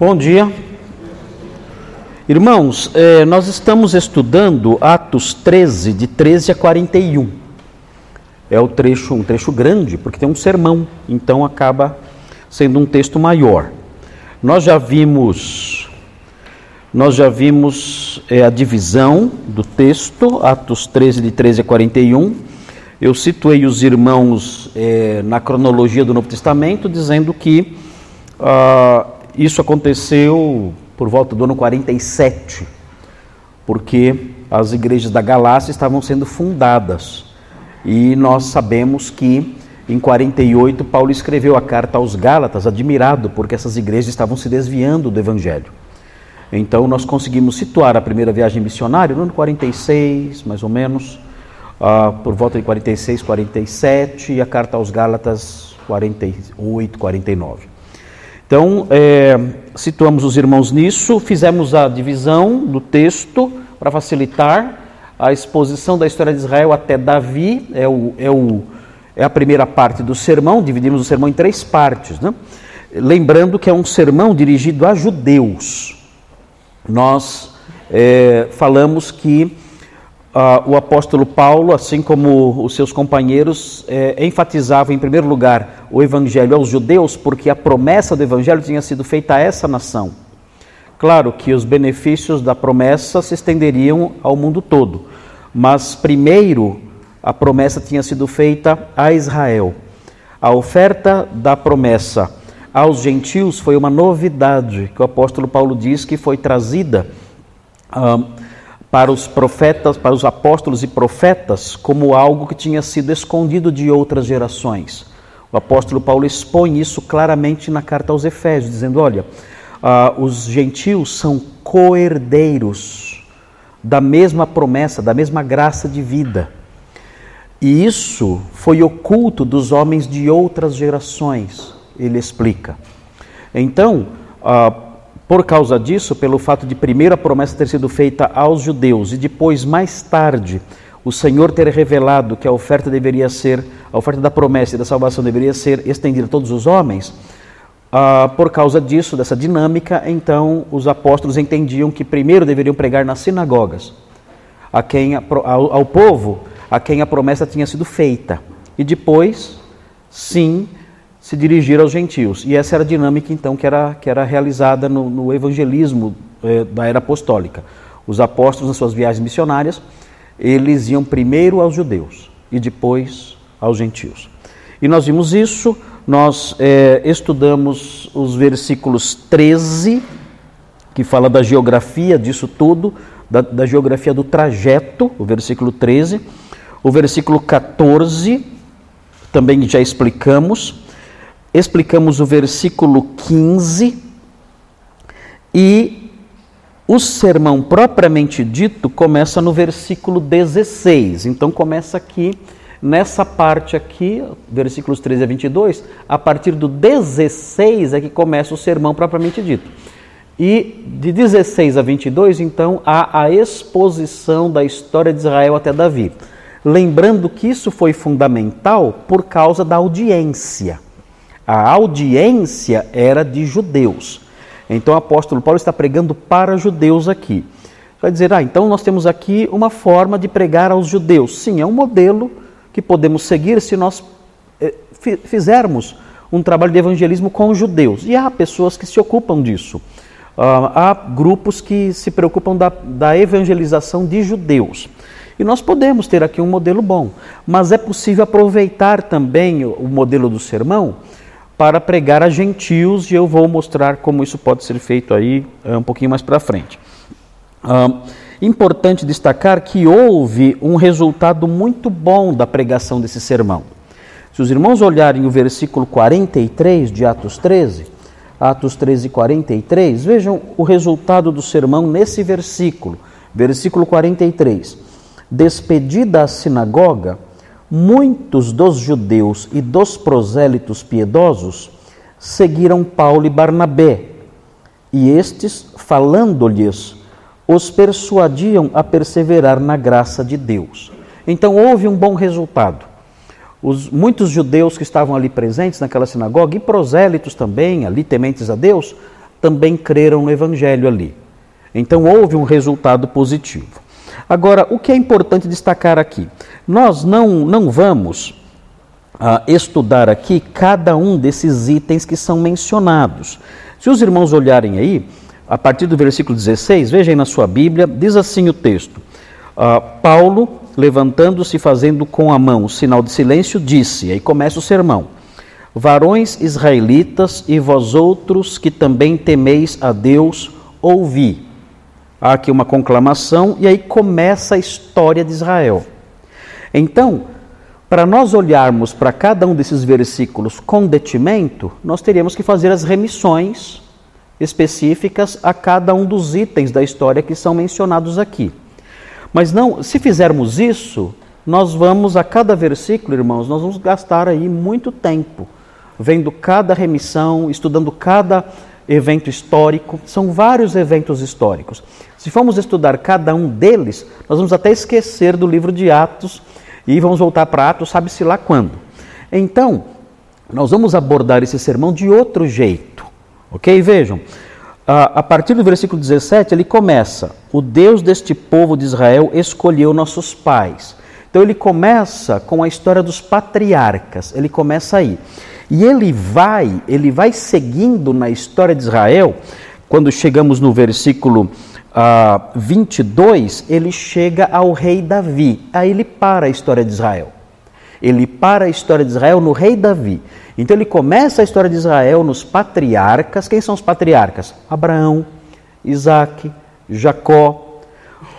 Bom dia. Irmãos, eh, nós estamos estudando Atos 13, de 13 a 41. É o trecho, um trecho grande, porque tem um sermão, então acaba sendo um texto maior. Nós já vimos, nós já vimos eh, a divisão do texto, Atos 13, de 13 a 41. Eu situei os irmãos eh, na cronologia do Novo Testamento, dizendo que. Ah, isso aconteceu por volta do ano 47, porque as igrejas da Galácia estavam sendo fundadas. E nós sabemos que em 48 Paulo escreveu a carta aos Gálatas, admirado porque essas igrejas estavam se desviando do evangelho. Então nós conseguimos situar a primeira viagem missionária no ano 46, mais ou menos, uh, por volta de 46, 47, e a carta aos Gálatas 48, 49. Então, é, situamos os irmãos nisso, fizemos a divisão do texto para facilitar a exposição da história de Israel até Davi, é, o, é, o, é a primeira parte do sermão, dividimos o sermão em três partes. Né? Lembrando que é um sermão dirigido a judeus. Nós é, falamos que o apóstolo Paulo, assim como os seus companheiros, eh, enfatizava em primeiro lugar o evangelho aos judeus, porque a promessa do evangelho tinha sido feita a essa nação. Claro que os benefícios da promessa se estenderiam ao mundo todo, mas primeiro a promessa tinha sido feita a Israel. A oferta da promessa aos gentios foi uma novidade que o apóstolo Paulo diz que foi trazida. Uh, para os profetas, para os apóstolos e profetas, como algo que tinha sido escondido de outras gerações. O apóstolo Paulo expõe isso claramente na carta aos Efésios, dizendo: olha, uh, os gentios são coerdeiros da mesma promessa, da mesma graça de vida. E isso foi oculto dos homens de outras gerações, ele explica. Então, uh, por causa disso, pelo fato de primeiro a promessa ter sido feita aos judeus e depois, mais tarde, o Senhor ter revelado que a oferta deveria ser, a oferta da promessa e da salvação deveria ser estendida a todos os homens, ah, por causa disso, dessa dinâmica, então os apóstolos entendiam que primeiro deveriam pregar nas sinagogas, a quem, ao, ao povo a quem a promessa tinha sido feita, e depois, sim, se dirigir aos gentios. E essa era a dinâmica, então, que era, que era realizada no, no evangelismo eh, da era apostólica. Os apóstolos, nas suas viagens missionárias, eles iam primeiro aos judeus e depois aos gentios. E nós vimos isso, nós eh, estudamos os versículos 13, que fala da geografia disso tudo, da, da geografia do trajeto, o versículo 13. O versículo 14, também já explicamos explicamos o versículo 15 e o sermão propriamente dito começa no versículo 16. Então começa aqui nessa parte aqui, versículos 13 a 22, a partir do 16 é que começa o sermão propriamente dito. E de 16 a 22, então, há a exposição da história de Israel até Davi. Lembrando que isso foi fundamental por causa da audiência. A audiência era de judeus. Então o apóstolo Paulo está pregando para judeus aqui. Vai dizer, ah, então nós temos aqui uma forma de pregar aos judeus. Sim, é um modelo que podemos seguir se nós eh, fizermos um trabalho de evangelismo com os judeus. E há pessoas que se ocupam disso. Uh, há grupos que se preocupam da, da evangelização de judeus. E nós podemos ter aqui um modelo bom, mas é possível aproveitar também o modelo do sermão para pregar a gentios e eu vou mostrar como isso pode ser feito aí eh, um pouquinho mais para frente. importante destacar que houve um resultado muito bom da pregação desse sermão. Se os irmãos olharem o versículo 43 de Atos 13, Atos 13, 43, vejam o resultado do sermão nesse versículo, versículo 43. Despedida a sinagoga, muitos dos judeus e dos prosélitos piedosos seguiram Paulo e Barnabé, e estes, falando-lhes, os persuadiam a perseverar na graça de Deus. Então houve um bom resultado. Os, muitos judeus que estavam ali presentes naquela sinagoga, e prosélitos também, ali tementes a Deus, também creram no Evangelho ali. Então houve um resultado positivo. Agora, o que é importante destacar aqui? Nós não, não vamos ah, estudar aqui cada um desses itens que são mencionados. Se os irmãos olharem aí, a partir do versículo 16, vejam na sua Bíblia, diz assim o texto: ah, Paulo, levantando-se e fazendo com a mão o sinal de silêncio, disse, aí começa o sermão: Varões israelitas e vós outros que também temeis a Deus, ouvi. Há aqui uma conclamação e aí começa a história de Israel. Então, para nós olharmos para cada um desses versículos com detimento, nós teríamos que fazer as remissões específicas a cada um dos itens da história que são mencionados aqui. Mas não, se fizermos isso, nós vamos a cada versículo, irmãos, nós vamos gastar aí muito tempo vendo cada remissão, estudando cada evento histórico. São vários eventos históricos. Se formos estudar cada um deles, nós vamos até esquecer do livro de Atos e vamos voltar para Atos, sabe-se lá quando. Então, nós vamos abordar esse sermão de outro jeito. Ok? Vejam, a partir do versículo 17, ele começa: O Deus deste povo de Israel escolheu nossos pais. Então, ele começa com a história dos patriarcas, ele começa aí. E ele vai, ele vai seguindo na história de Israel, quando chegamos no versículo uh, ah, 22, ele chega ao rei Davi. Aí ele para a história de Israel. Ele para a história de Israel no rei Davi. Então ele começa a história de Israel nos patriarcas. Quem são os patriarcas? Abraão, Isaac, Jacó,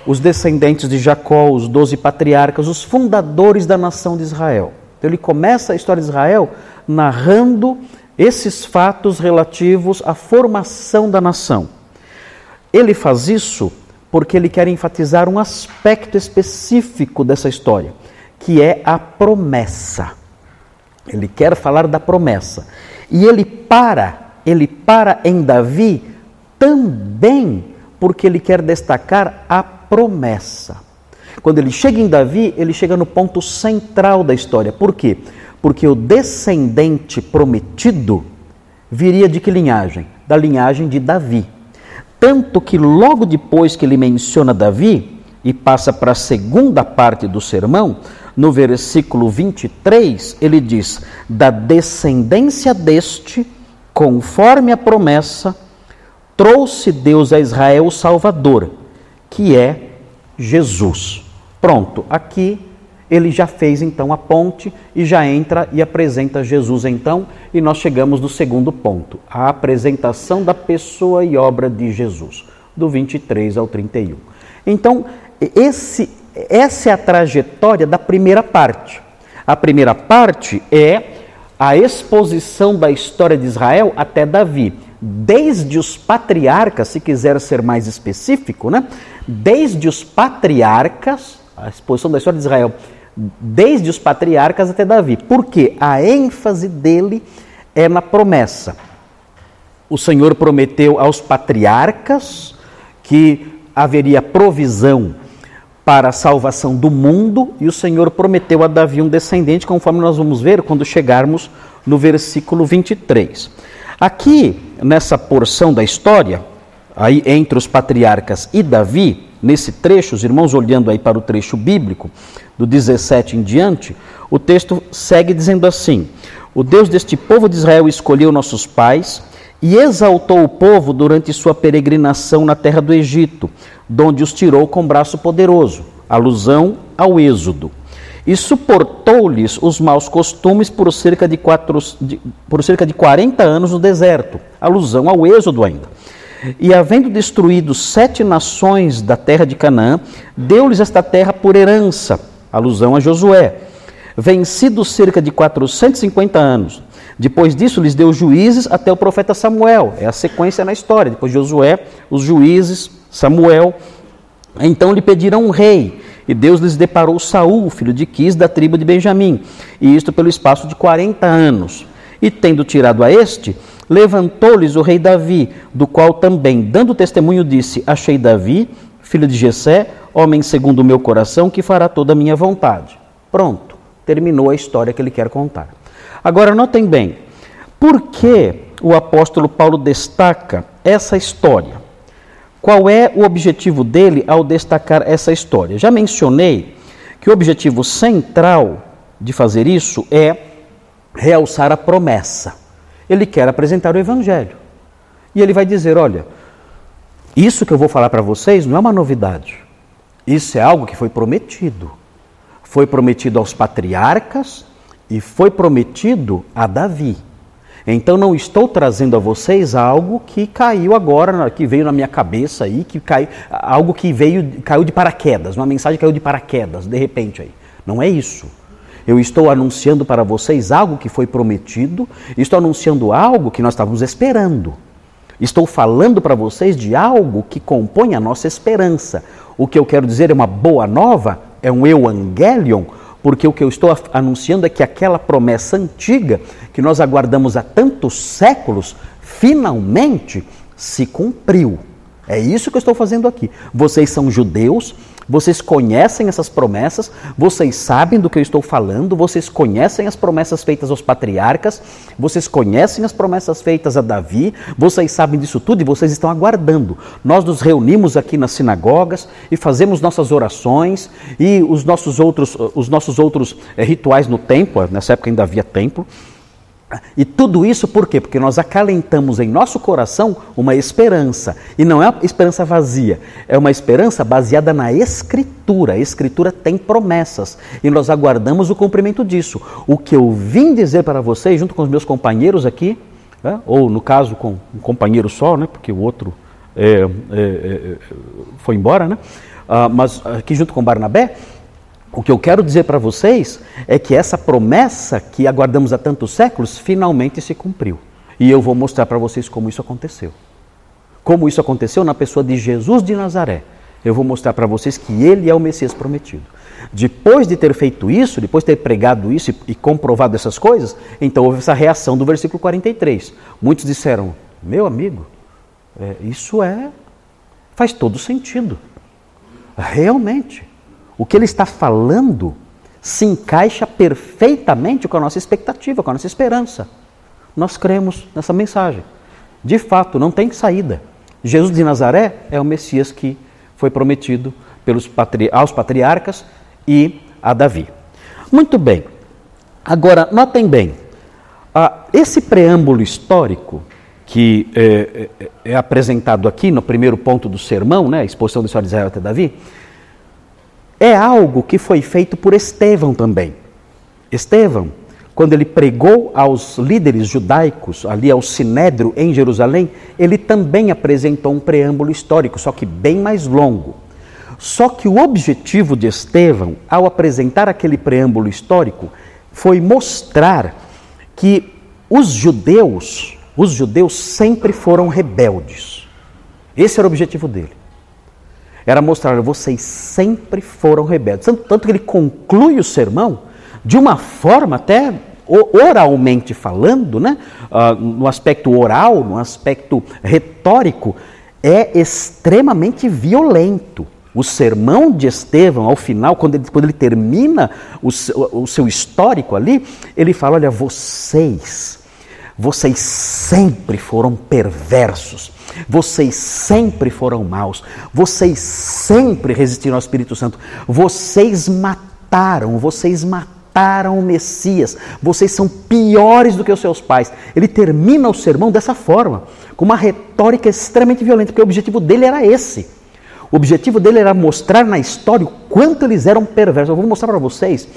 os descendentes de Jacó, os doze patriarcas, os fundadores da nação de Israel. Então ele começa a história de Israel narrando esses fatos relativos à formação da nação. Ele faz isso porque ele quer enfatizar um aspecto específico dessa história, que é a promessa. Ele quer falar da promessa. E ele para, ele para em Davi também porque ele quer destacar a promessa. Quando ele chega em Davi, ele chega no ponto central da história. Por quê? porque o descendente prometido viria de que linhagem? Da linhagem de Davi. Tanto que logo depois que ele menciona Davi e passa para a segunda parte do sermão, no versículo 23, ele diz: Da descendência deste, conforme a promessa, trouxe Deus a Israel o Salvador, que é Jesus. Pronto, aqui ele já fez então a ponte e já entra e apresenta Jesus então, e nós chegamos no segundo ponto, a apresentação da pessoa e obra de Jesus, do 23 ao 31. Então, esse, essa é a trajetória da primeira parte. A primeira parte é a exposição da história de Israel até Davi, desde os patriarcas, se quiser ser mais específico, né? Desde os patriarcas, a exposição da história de Israel desde os patriarcas até Davi. Porque a ênfase dele é na promessa. O Senhor prometeu aos patriarcas que haveria provisão para a salvação do mundo, e o Senhor prometeu a Davi um descendente, conforme nós vamos ver quando chegarmos no versículo 23. Aqui, nessa porção da história, aí entre os patriarcas e Davi, nesse trecho, os irmãos olhando aí para o trecho bíblico, do 17 em diante, o texto segue dizendo assim: O Deus deste povo de Israel escolheu nossos pais e exaltou o povo durante sua peregrinação na terra do Egito, donde os tirou com braço poderoso, alusão ao Êxodo. E suportou-lhes os maus costumes por cerca de, quatro, de, por cerca de 40 anos no deserto, alusão ao Êxodo ainda. E havendo destruído sete nações da terra de Canaã, deu-lhes esta terra por herança, alusão a Josué. Vencido cerca de 450 anos. Depois disso, lhes deu juízes até o profeta Samuel. É a sequência na história. Depois de Josué, os juízes, Samuel. Então lhe pediram um rei. E Deus lhes deparou Saul, filho de Quis, da tribo de Benjamim. E isto pelo espaço de 40 anos. E tendo tirado a este, levantou-lhes o rei Davi, do qual também, dando testemunho, disse: Achei Davi, filho de Jessé, homem segundo o meu coração, que fará toda a minha vontade. Pronto, terminou a história que ele quer contar. Agora, notem bem, por que o apóstolo Paulo destaca essa história. Qual é o objetivo dele ao destacar essa história? Já mencionei que o objetivo central de fazer isso é realçar a promessa. Ele quer apresentar o Evangelho. E ele vai dizer: olha, isso que eu vou falar para vocês não é uma novidade. Isso é algo que foi prometido. Foi prometido aos patriarcas e foi prometido a Davi. Então não estou trazendo a vocês algo que caiu agora, que veio na minha cabeça aí, que caiu, algo que veio, caiu de paraquedas, uma mensagem caiu de paraquedas, de repente aí. Não é isso. Eu estou anunciando para vocês algo que foi prometido, estou anunciando algo que nós estávamos esperando. Estou falando para vocês de algo que compõe a nossa esperança. O que eu quero dizer é uma boa nova, é um evangelion, porque o que eu estou anunciando é que aquela promessa antiga, que nós aguardamos há tantos séculos, finalmente se cumpriu. É isso que eu estou fazendo aqui. Vocês são judeus, vocês conhecem essas promessas, vocês sabem do que eu estou falando, vocês conhecem as promessas feitas aos patriarcas, vocês conhecem as promessas feitas a Davi, vocês sabem disso tudo e vocês estão aguardando. Nós nos reunimos aqui nas sinagogas e fazemos nossas orações e os nossos outros, os nossos outros é, rituais no templo, nessa época ainda havia templo. E tudo isso por quê? Porque nós acalentamos em nosso coração uma esperança. E não é uma esperança vazia, é uma esperança baseada na Escritura. A Escritura tem promessas e nós aguardamos o cumprimento disso. O que eu vim dizer para vocês, junto com os meus companheiros aqui, né? ou no caso com um companheiro só, né? porque o outro é, é, é, foi embora, né? Ah, mas aqui junto com Barnabé, o que eu quero dizer para vocês é que essa promessa que aguardamos há tantos séculos finalmente se cumpriu. E eu vou mostrar para vocês como isso aconteceu. Como isso aconteceu na pessoa de Jesus de Nazaré. Eu vou mostrar para vocês que ele é o Messias prometido. Depois de ter feito isso, depois de ter pregado isso e, comprovado essas coisas, então houve essa reação do versículo 43. Muitos disseram: Meu amigo, é, isso é. faz todo sentido. Realmente. O que ele está falando se encaixa perfeitamente com a nossa expectativa, com a nossa esperança. Nós cremos nessa mensagem. De fato, não tem saída. Jesus de Nazaré é o Messias que foi prometido pelos patri aos patriarcas e a Davi. Muito bem. Agora, notem bem, ah, esse preâmbulo histórico que é, é, é, apresentado aqui no primeiro ponto do sermão, né, a exposição da história de Israel até Davi, é algo que foi feito por Estevão também. Estevão, quando ele pregou aos líderes judaicos, ali ao Sinédrio em Jerusalém, ele também apresentou um preâmbulo histórico, só que bem mais longo. Só que o objetivo de Estevão, ao apresentar aquele preâmbulo histórico, foi mostrar que os judeus, os judeus sempre foram rebeldes. Esse era o objetivo dele era mostrar, vocês sempre foram rebeldes. Tanto que ele conclui o sermão de uma forma até oralmente falando, né? Uh, no aspecto oral, no aspecto retórico, é extremamente violento. O sermão de Estevão, ao final, quando ele, quando ele termina o, o seu histórico ali, ele fala: Olha, vocês, vocês sempre foram perversos vocês sempre foram maus. Vocês sempre resistiram ao Espírito Santo. Vocês mataram, vocês mataram o Messias. Vocês são piores do que os seus pais. Ele termina o sermão dessa forma, com uma retórica extremamente violenta, porque o objetivo dele era esse. O objetivo dele era mostrar na história o quanto eles eram perversos. Eu vou mostrar para vocês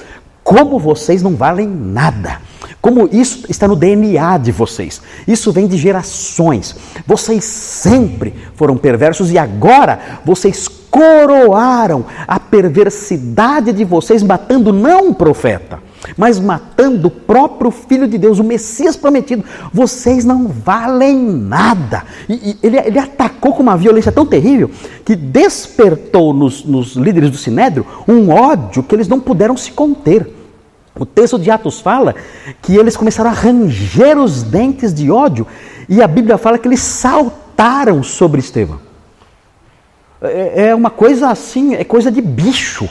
como vocês não valem nada. Como isso está no DNA de vocês. Isso vem de gerações. Vocês sempre foram perversos e agora vocês coroaram a perversidade de vocês matando não um profeta, mas matando o próprio Filho de Deus, o Messias prometido. Vocês não valem nada. E, e ele, ele, atacou com uma violência tão terrível que despertou nos, nos líderes do Sinédrio um ódio que eles não puderam se conter. O texto de Atos fala que eles começaram a ranger os dentes de ódio e a Bíblia fala que eles saltaram sobre Estevão. É, é uma coisa assim, é coisa de bicho.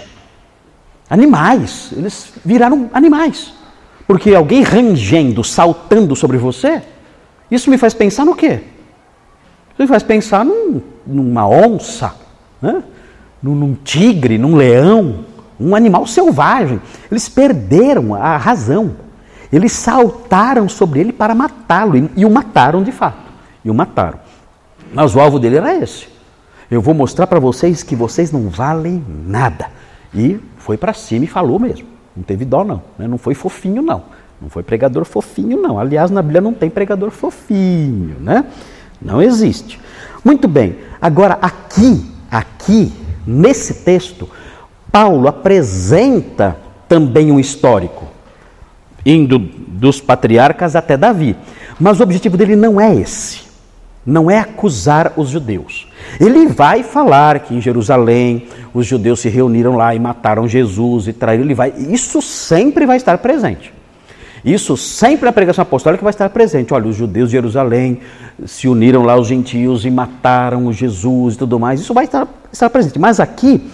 Animais, eles viraram animais. Porque alguém rangendo, saltando sobre você, isso me faz pensar no quê? Isso faz pensar num, numa onça, né? num, num tigre, num leão, um animal selvagem. Eles perderam a razão. Eles saltaram sobre ele para matá-lo e, e o mataram de fato. E o mataram. Mas o alvo dele era esse. Eu vou mostrar para vocês que vocês não valem nada. E foi para cima e falou mesmo. Não teve dó, não. Né? Não foi fofinho, não. Não foi pregador fofinho, não. Aliás, na Bíblia não tem pregador fofinho, né? Não existe. Muito bem. Agora, aqui, aqui, nesse texto, Paulo apresenta também um histórico, indo dos patriarcas até Davi. Mas o objetivo dele não é esse. Não é acusar os judeus. Ele vai falar que em Jerusalém os judeus se reuniram lá e mataram Jesus e traíram. Ele vai, isso sempre vai estar presente. Isso sempre a pregação apostólica vai estar presente. Olha, os judeus de Jerusalém se uniram lá aos gentios e mataram Jesus e tudo mais. Isso vai estar, estar presente. Mas aqui,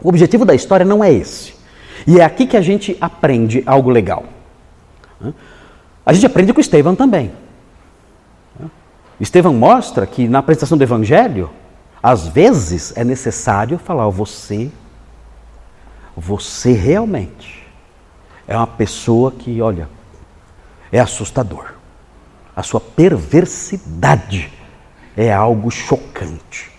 o objetivo da história não é esse. E é aqui que a gente aprende algo legal. A gente aprende com Estevão também. Estevão mostra que na apresentação do Evangelho, às vezes é necessário falar, você, você realmente é uma pessoa que, olha, é assustador. A sua perversidade é algo chocante.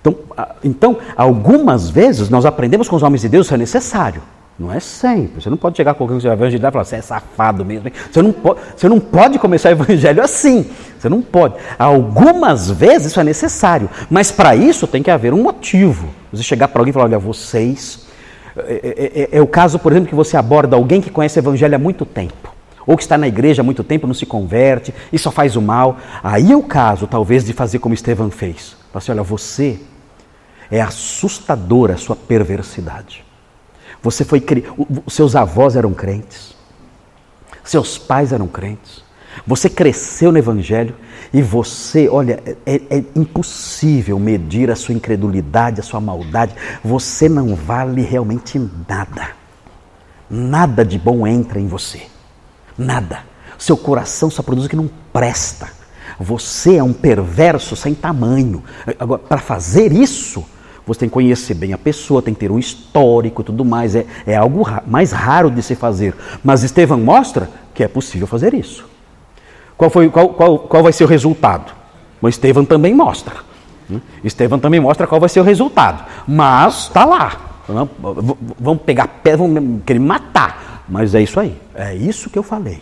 Então, então, algumas vezes nós aprendemos com os homens de Deus isso é necessário. Não é sempre. Você não pode chegar com alguém que você vai evangelizar e falar, você é safado mesmo. Você não, pode, você não pode começar o evangelho assim. Você não pode. Algumas vezes isso é necessário. Mas para isso tem que haver um motivo. Você chegar para alguém e falar, olha, vocês. É, é, é, é, o caso, por exemplo, que você aborda alguém que conhece o evangelho há muito tempo. Ou que está na igreja há muito tempo, não se converte e só faz o mal. Aí é o caso, talvez, de fazer como Estevão fez. Falar assim, olha, você é assustadora a sua perversidade. Você foi seus avós eram crentes. Seus pais eram crentes. Você cresceu no evangelho e você, olha, é, é, impossível medir a sua incredulidade, a sua maldade. Você não vale realmente nada. Nada de bom entra em você. Nada. Seu coração só produz o que não presta. Você é um perverso sem tamanho. Agora, para fazer isso, você tem que conhecer bem a pessoa, tem que ter um histórico e tudo mais. É, é algo ra mais raro de se fazer. Mas Estevão mostra que é possível fazer isso. Qual, foi, qual, qual, qual vai ser o resultado? O Estevão também mostra. Né? Estevão também mostra qual vai ser o resultado. Mas está lá. Vão pegar pedra, vão querer matar. Mas é isso aí. É isso que eu falei.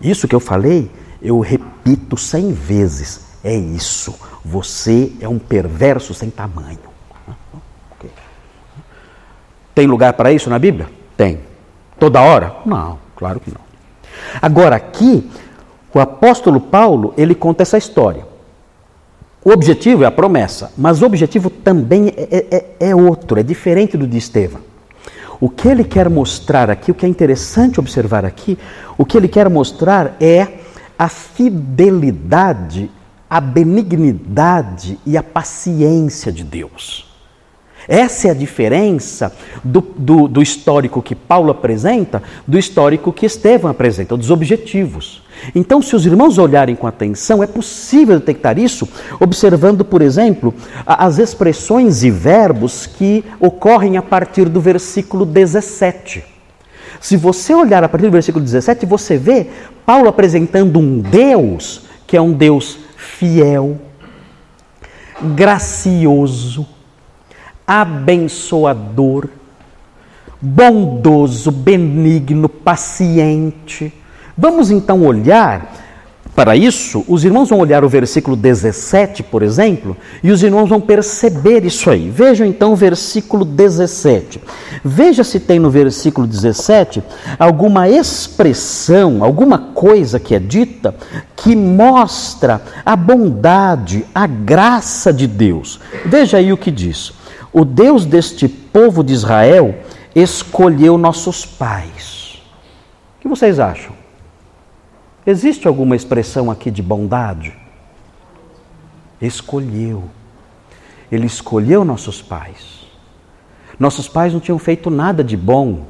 Isso que eu falei, eu repito cem vezes. É isso. Você é um perverso sem tamanho. Tem lugar para isso na Bíblia? Tem. Toda hora? Não, claro que não. Agora, aqui, o apóstolo Paulo, ele conta essa história. O objetivo é a promessa, mas o objetivo também é, é, é, é outro, é diferente do de Estevão. O que ele quer mostrar aqui, o que é interessante observar aqui, o que ele quer mostrar é a fidelidade, a benignidade e a paciência de Deus. Essa é a diferença do, do, do, histórico que Paulo apresenta do histórico que Estevão apresenta, dos objetivos. Então, se os irmãos olharem com atenção, é possível detectar isso observando, por exemplo, as expressões e verbos que ocorrem a partir do versículo 17. Se você olhar a partir do versículo 17, você vê Paulo apresentando um Deus que é um Deus fiel, gracioso, abençoador, bondoso, benigno, paciente. Vamos então olhar para isso, os irmãos vão olhar o versículo 17, por exemplo, e os irmãos vão perceber isso aí. Vejam então o versículo 17. Veja se tem no versículo 17 alguma expressão, alguma coisa que é dita que mostra a bondade, a graça de Deus. Veja aí o que diz. O Deus deste povo de Israel escolheu nossos pais. O que vocês acham? Existe alguma expressão aqui de bondade? Escolheu. Ele escolheu nossos pais. Nossos pais não tinham feito nada de bom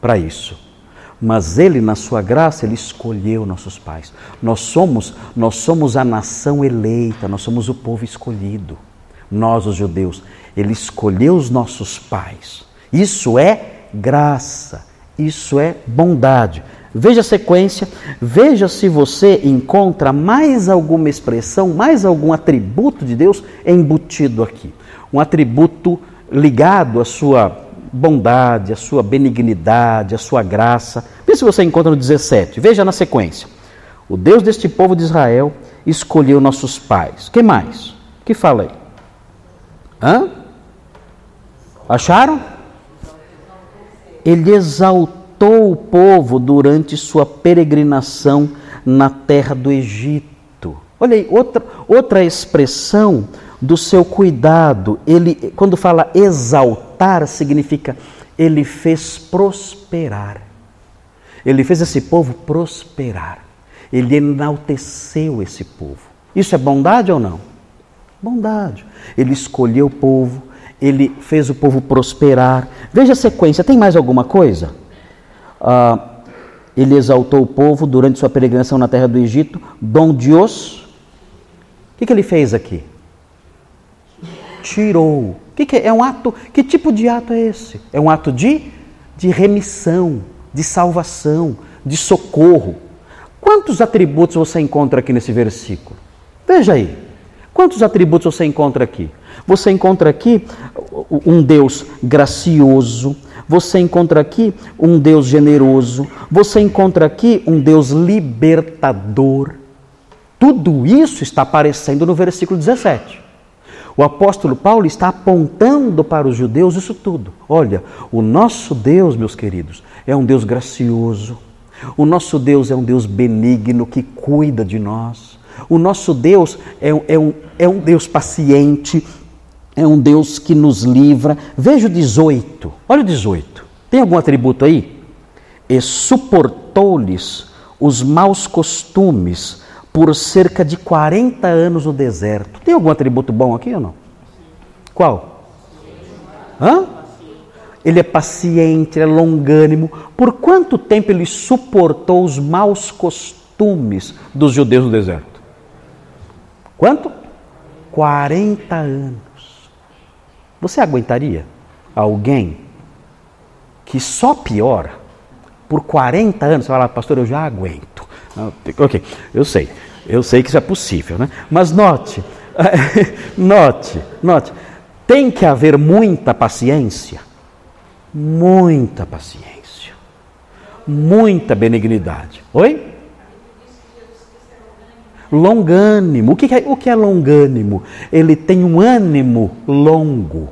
para isso. Mas ele, na sua graça, ele escolheu nossos pais. Nós somos, nós somos a nação eleita, nós somos o povo escolhido. Nós, os judeus, ele escolheu os nossos pais. Isso é graça, isso é bondade. Veja a sequência, veja se você encontra mais alguma expressão, mais algum atributo de Deus embutido aqui. Um atributo ligado à sua bondade, à sua benignidade, à sua graça. Veja se você encontra no 17. Veja na sequência. O Deus deste povo de Israel escolheu nossos pais. que mais? que fala aí? Hã? Acharam? Ele exaltou o povo durante sua peregrinação na terra do Egito. Olha aí, outra, outra expressão do seu cuidado. Ele, quando fala exaltar, significa ele fez prosperar. Ele fez esse povo prosperar. Ele enalteceu esse povo. Isso é bondade ou não? Bondade. Ele escolheu o povo, ele fez o povo prosperar. Veja a sequência, tem mais alguma coisa? Ah, ele exaltou o povo durante sua peregrinação na terra do Egito, donde os. O que, que ele fez aqui? Tirou. Que, que é? é um ato. Que tipo de ato é esse? É um ato de, de remissão, de salvação, de socorro. Quantos atributos você encontra aqui nesse versículo? Veja aí. Quantos atributos você encontra aqui? Você encontra aqui um Deus gracioso, você encontra aqui um Deus generoso, você encontra aqui um Deus libertador. Tudo isso está aparecendo no versículo 17. O apóstolo Paulo está apontando para os judeus isso tudo. Olha, o nosso Deus, meus queridos, é um Deus gracioso. O nosso Deus é um Deus benigno que cuida de nós. O nosso Deus é, é, um, é um Deus paciente, é um Deus que nos livra. Veja o 18, olha o 18. Tem algum atributo aí? E suportou-lhes os maus costumes por cerca de 40 anos no deserto. Tem algum atributo bom aqui ou não? Qual? Hã? Ele é paciente, é longânimo. Por quanto tempo ele suportou os maus costumes dos judeus no deserto? Quanto? 40 anos. Você aguentaria alguém que só piora por 40 anos? Você fala, pastor, eu já aguento. Ok, eu sei, eu sei que isso é possível, né? Mas note, note, note, tem que haver muita paciência, muita paciência, muita benignidade. Oi? Longânimo. O que é, o que é longânimo? Ele tem um ânimo longo.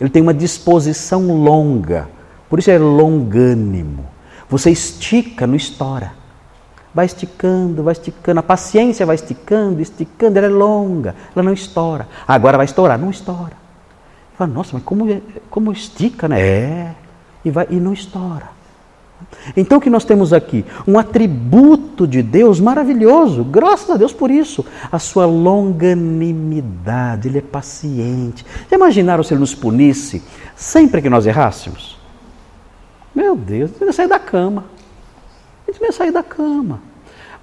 Ele tem uma disposição longa. Por isso é longânimo. Você estica, não estoura. Vai esticando, vai esticando. A paciência vai esticando, esticando. Ela é longa, ela não estoura. Agora vai estourar? Não estoura. Fala, nossa, mas como, é, como estica, né? É. E, vai, e não estoura. Então o que nós temos aqui? Um atributo de Deus maravilhoso, graças a Deus por isso. A sua longanimidade, ele é paciente. Imaginaram se ele nos punisse sempre que nós errássemos? Meu Deus, ele ia sair da cama. Gente ia sair da cama.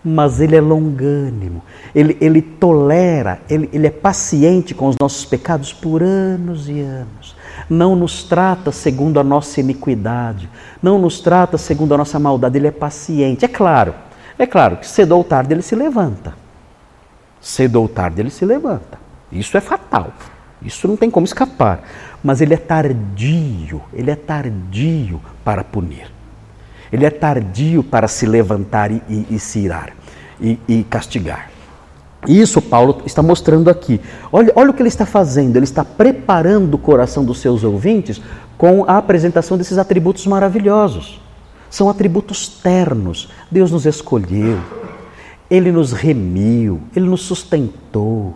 Mas ele é longânimo, ele, ele tolera, ele, ele é paciente com os nossos pecados por anos e anos não nos trata segundo a nossa iniquidade, não nos trata segundo a nossa maldade, ele é paciente. É claro, é claro que cedo ou tarde ele se levanta. Cedo ou tarde ele se levanta. Isso é fatal. Isso não tem como escapar. Mas ele é tardio, ele é tardio para punir. Ele é tardio para se levantar e, e, e se irar e, e castigar. Isso Paulo está mostrando aqui. Olha, olha o que ele está fazendo. Ele está preparando o coração dos seus ouvintes com a apresentação desses atributos maravilhosos. São atributos ternos. Deus nos escolheu, Ele nos remiu, Ele nos sustentou,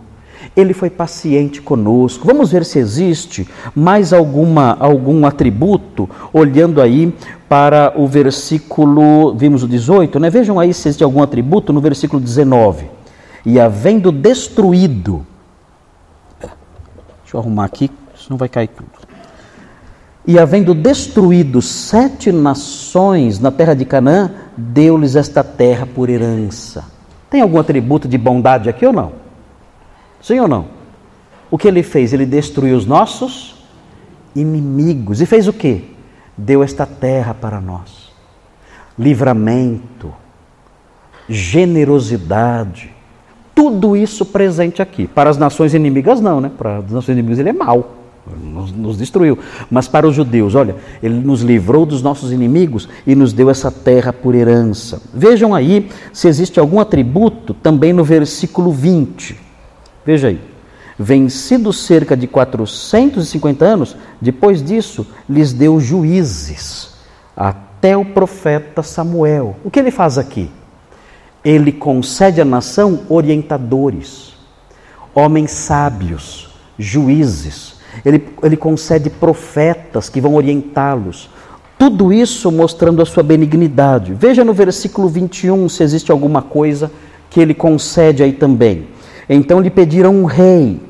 Ele foi paciente conosco. Vamos ver se existe mais alguma, algum atributo, olhando aí para o versículo, vimos o 18, né? Vejam aí se existe algum atributo no versículo 19 e havendo destruído. Deixa eu arrumar aqui, senão vai cair tudo. E havendo destruído sete nações na terra de Canaã, deu-lhes esta terra por herança. Tem algum atributo de bondade aqui ou não? Sim ou não? O que ele fez? Ele destruiu os nossos inimigos. E fez o quê? Deu esta terra para nós. Livramento, generosidade, tudo isso presente aqui. Para as nações inimigas, não, né? Para as nações inimigas, ele é mau nos, nos, destruiu. Mas para os judeus, olha, ele nos livrou dos nossos inimigos e nos deu essa terra por herança. Vejam aí se existe algum atributo também no versículo 20. Veja aí. Vencidos cerca de 450 anos, depois disso, lhes deu juízes, até o profeta Samuel. O que ele faz aqui? Ele concede à nação orientadores, homens sábios, juízes, ele, ele concede profetas que vão orientá-los. Tudo isso mostrando a sua benignidade. Veja no versículo 21 se existe alguma coisa que ele concede aí também. Então lhe pediram um rei,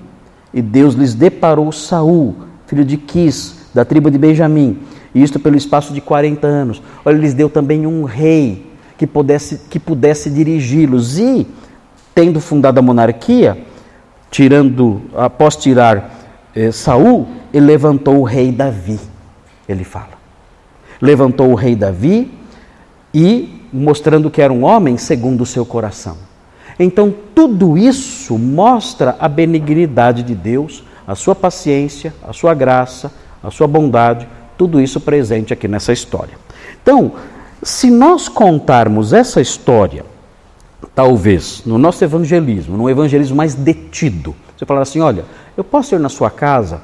e Deus lhes deparou Saul, filho de Quis, da tribo de Benjamim, e isto pelo espaço de 40 anos. Olha, lhes deu também um rei que pudesse, que pudesse dirigi-los. E, tendo fundado a monarquia, tirando, após tirar eh, Saul, ele levantou o rei Davi, ele fala. Levantou o rei Davi e mostrando que era um homem segundo o seu coração. Então, tudo isso mostra a benignidade de Deus, a sua paciência, a sua graça, a sua bondade, tudo isso presente aqui nessa história. Então, se nós contarmos essa história, talvez no nosso evangelismo, num evangelismo mais detido, você falar assim: olha, eu posso ir na sua casa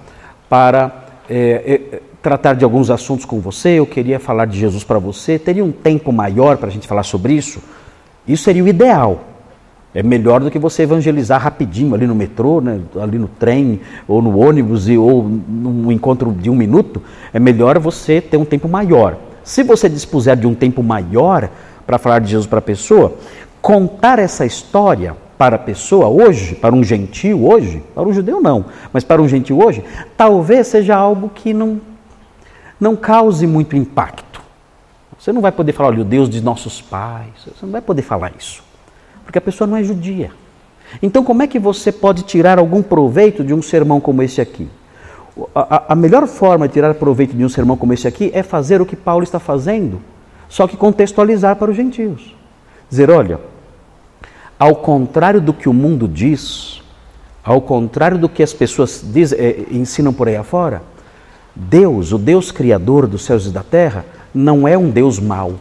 para é, é, tratar de alguns assuntos com você, eu queria falar de Jesus para você, teria um tempo maior para a gente falar sobre isso? Isso seria o ideal. É melhor do que você evangelizar rapidinho ali no metrô, né, ali no trem, ou no ônibus, ou num encontro de um minuto. É melhor você ter um tempo maior. Se você dispuser de um tempo maior para falar de Jesus para a pessoa, contar essa história para a pessoa hoje, para um gentil hoje, para um judeu não, mas para um gentil hoje, talvez seja algo que não, não cause muito impacto. Você não vai poder falar, olha, o Deus de nossos pais, você não vai poder falar isso, porque a pessoa não é judia. Então, como é que você pode tirar algum proveito de um sermão como esse aqui? A, a, melhor forma de tirar proveito de um sermão como esse aqui é fazer o que Paulo está fazendo, só que contextualizar para os gentios. Dizer, olha, ao contrário do que o mundo diz, ao contrário do que as pessoas diz, é, ensinam por aí afora, Deus, o Deus Criador dos céus e da terra, não é um Deus mau.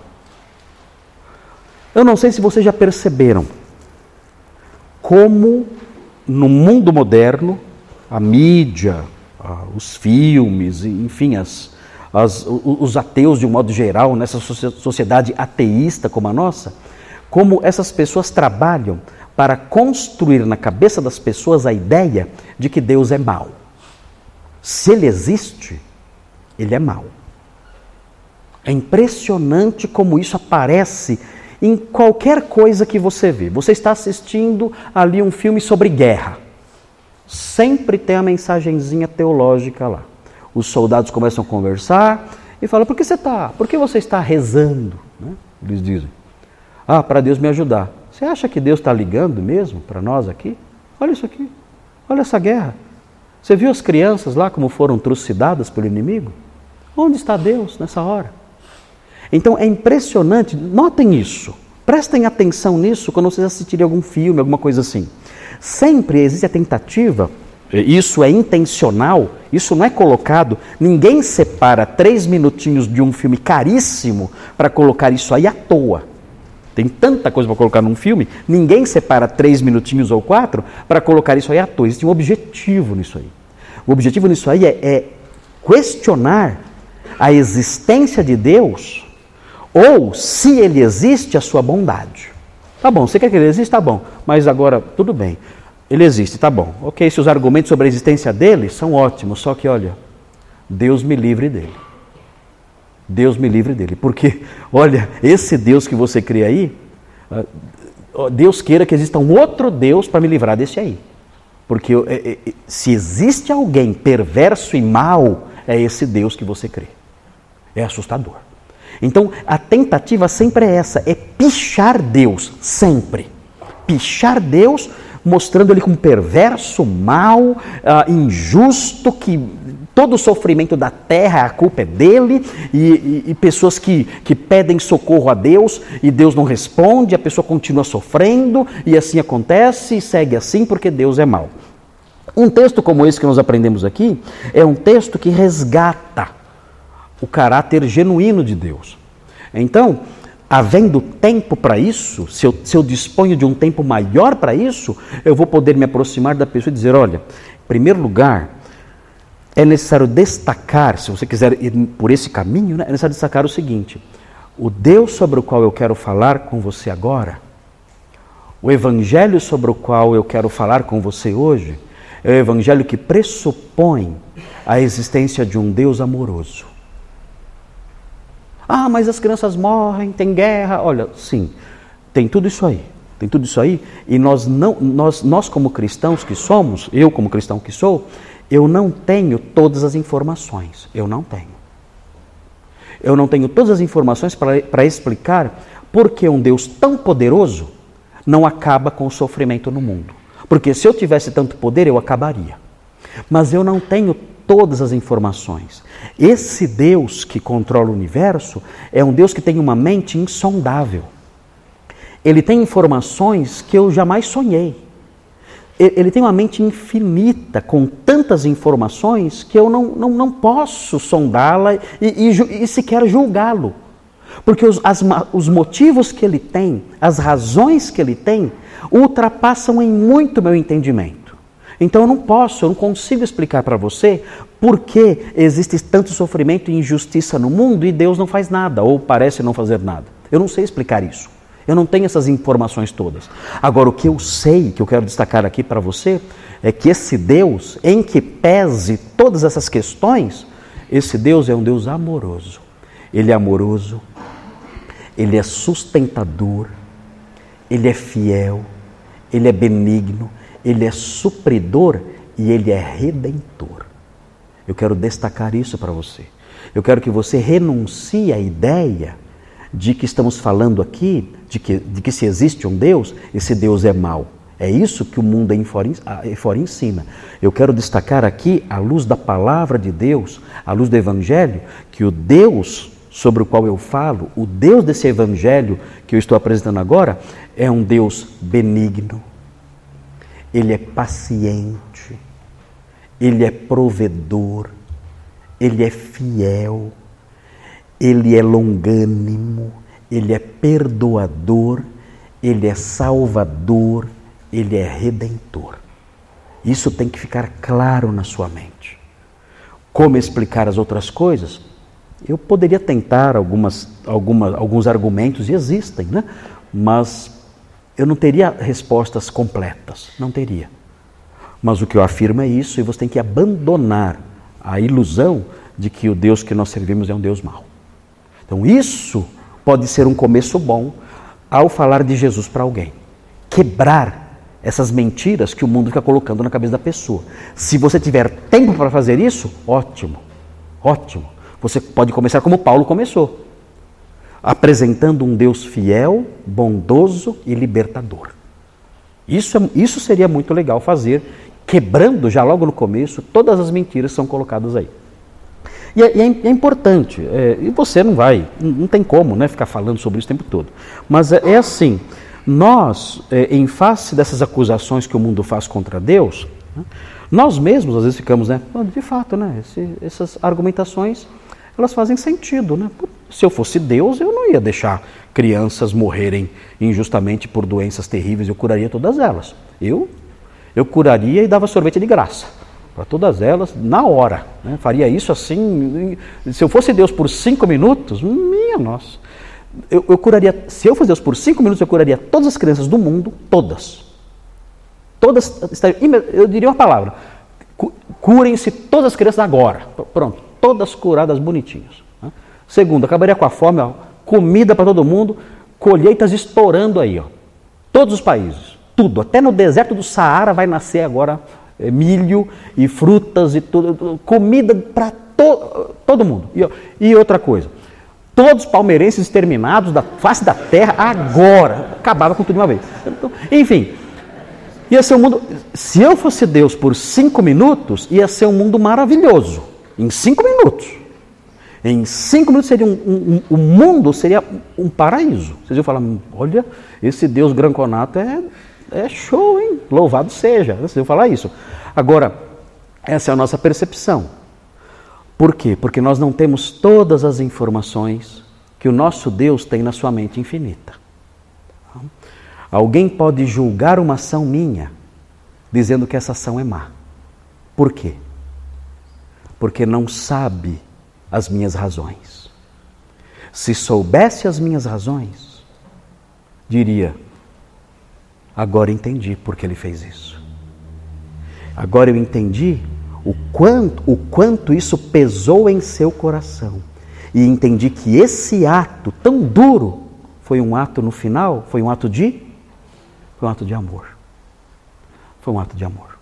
Eu não sei se vocês já perceberam como no mundo moderno, a mídia, os filmes, enfim, as, as, os ateus de um modo geral, nessa sociedade ateísta como a nossa, como essas pessoas trabalham para construir na cabeça das pessoas a ideia de que Deus é mau. Se ele existe, ele é mau. É impressionante como isso aparece em qualquer coisa que você vê. Você está assistindo ali um filme sobre guerra. Sempre tem a mensagenzinha teológica lá. Os soldados começam a conversar e falam: por que você está? Por que você está rezando? Né? Eles dizem. Ah, para Deus me ajudar. Você acha que Deus está ligando mesmo para nós aqui? Olha isso aqui. Olha essa guerra. Você viu as crianças lá como foram trucidadas pelo inimigo? Onde está Deus nessa hora? Então é impressionante, notem isso, prestem atenção nisso quando vocês assistirem algum filme, alguma coisa assim. Sempre existe a tentativa, isso é intencional, isso não é colocado, ninguém separa três minutinhos de um filme caríssimo para colocar isso aí à toa. Tem tanta coisa para colocar num filme, ninguém separa três minutinhos ou quatro para colocar isso aí à toa. Existe um objetivo nisso aí. O objetivo nisso aí é, é questionar a existência de Deus ou, se ele existe, a sua bondade. Tá bom, você quer que ele exista? Tá bom, mas agora, tudo bem. Ele existe, tá bom. Ok, se os argumentos sobre a existência dele são ótimos, só que olha, Deus me livre dele. Deus me livre dele. Porque, olha, esse Deus que você crê aí, ah, Deus queira que exista um outro Deus para me livrar desse aí. Porque é, é, é, se existe alguém perverso e mau, é esse Deus que você crê. É assustador. Então, a tentativa sempre é essa: é pichar Deus, sempre. Pichar Deus, mostrando ele como perverso, mau, uh, injusto, que todo o sofrimento da terra, a culpa é dele, e, e, e, pessoas que, que pedem socorro a Deus e Deus não responde, a pessoa continua sofrendo, e assim acontece, e segue assim porque Deus é mau. Um texto como esse que nós aprendemos aqui é um texto que resgata o caráter genuíno de Deus. Então, havendo tempo para isso, se eu, se eu disponho de um tempo maior para isso, eu vou poder me aproximar da pessoa e dizer: olha, em primeiro lugar, é necessário destacar, se você quiser ir por esse caminho, né, é necessário destacar o seguinte: o Deus sobre o qual eu quero falar com você agora, o Evangelho sobre o qual eu quero falar com você hoje, é o evangelho que pressupõe a existência de um Deus amoroso. Ah, mas as crianças morrem, tem guerra. Olha, sim, tem tudo isso aí. Tem tudo isso aí. E nós, não, nós, nós como cristãos que somos, eu como cristão que sou, eu não tenho todas as informações. Eu não tenho. Eu não tenho todas as informações para explicar por que um Deus tão poderoso não acaba com o sofrimento no mundo. Porque se eu tivesse tanto poder, eu acabaria. Mas eu não tenho todas as informações. Esse Deus que controla o universo é um Deus que tem uma mente insondável. Ele tem informações que eu jamais sonhei. Ele tem uma mente infinita, com tantas informações que eu não, não, não posso sondá-la e, e, e sequer julgá-lo. Porque os, as, os motivos que ele tem, as razões que ele tem, ultrapassam em muito meu entendimento. Então eu não posso, eu não consigo explicar para você por que existe tanto sofrimento e injustiça no mundo e Deus não faz nada, ou parece não fazer nada. Eu não sei explicar isso. Eu não tenho essas informações todas. Agora, o que eu sei, que eu quero destacar aqui para você, é que esse Deus, em que pese todas essas questões, esse Deus é um Deus amoroso. Ele é amoroso, ele é sustentador, ele é fiel, ele é benigno, ele é supridor e ele é redentor. Eu quero destacar isso para você. Eu quero que você renuncie à ideia de que estamos falando aqui, de que, de que se existe um Deus, esse Deus é mau. É isso que o mundo aí fora ensina. Eu quero destacar aqui, à luz da palavra de Deus, à luz do Evangelho, que o Deus sobre o qual eu falo, o Deus desse evangelho que eu estou apresentando agora, é um Deus benigno, ele é paciente, ele é provedor, ele é fiel, ele é longânimo, ele é perdoador, ele é salvador, ele é redentor. Isso tem que ficar claro na sua mente. Como explicar as outras coisas? Eu poderia tentar algumas, alguma, alguns argumentos, e existem, né? mas eu não teria respostas completas, não teria. Mas o que eu afirmo é isso, e você tem que abandonar a ilusão de que o Deus que nós servimos é um Deus mau. Então, isso pode ser um começo bom ao falar de Jesus para alguém. Quebrar essas mentiras que o mundo fica colocando na cabeça da pessoa. Se você tiver tempo para fazer isso, ótimo, ótimo. Você pode começar como Paulo começou, apresentando um Deus fiel, bondoso e libertador. Isso, é, isso seria muito legal fazer, quebrando já logo no começo todas as mentiras que são colocadas aí. E é, é, é importante, é, e você não vai, não tem como né, ficar falando sobre isso o tempo todo. Mas é, é assim, nós, é, em face dessas acusações que o mundo faz contra Deus, né, nós mesmos às vezes ficamos, né, de fato, né, esse, essas argumentações elas fazem sentido. Né? Se eu fosse Deus, eu não ia deixar crianças morrerem injustamente por doenças terríveis, eu curaria todas elas. Eu, eu curaria e dava sorvete de graça para todas elas na hora. Né? Faria isso assim. Se eu fosse Deus por cinco minutos, minha nossa. Eu, eu curaria, se eu fosse Deus por cinco minutos, eu curaria todas as crianças do mundo, todas. Todas, eu diria uma palavra: curem-se todas as crianças agora. Pronto todas curadas bonitinhas. Segundo, acabaria com a fome, ó, comida para todo mundo, colheitas estourando aí, ó. Todos os países, tudo, até no deserto do Saara vai nascer agora é, milho e frutas e tudo, comida para todo. todo mundo. E, e outra coisa, todos os palmeirenses exterminados da face da terra agora. Acabava com tudo de uma vez. Então, enfim, ia ser um mundo. Se eu fosse Deus por cinco minutos, ia ser um mundo maravilhoso. Em cinco minutos. Em cinco minutos seria um, um, um, o mundo seria um paraíso. Vocês iam falar, olha, esse Deus Granconato é, é show, hein? Louvado seja. Vocês iam falar isso. Agora, essa é a nossa percepção. Por quê? Porque nós não temos todas as informações que o nosso Deus tem na sua mente infinita. Alguém pode julgar uma ação minha dizendo que essa ação é má. Por quê? Porque não sabe as minhas razões. Se soubesse as minhas razões, diria: agora entendi por que ele fez isso. Agora eu entendi o quanto, o quanto isso pesou em seu coração. E entendi que esse ato tão duro foi um ato no final, foi um ato de foi um ato de amor. Foi um ato de amor.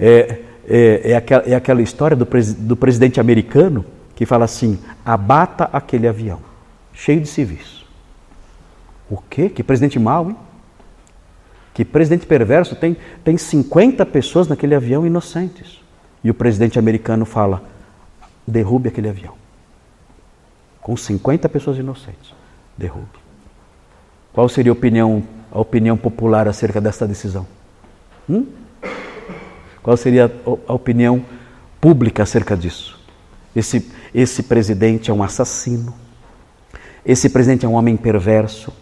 É, é, é, aquela, é aquela história do, pres, do presidente americano que fala assim: abata aquele avião, cheio de civis. O quê? Que presidente mau, hein? Que presidente perverso tem, tem 50 pessoas naquele avião inocentes. E o presidente americano fala: derrube aquele avião. Com 50 pessoas inocentes. Derrube. Qual seria a opinião, a opinião popular acerca dessa decisão? Hum? Qual seria a opinião pública acerca disso? Esse, esse presidente é um assassino. Esse presidente é um homem perverso.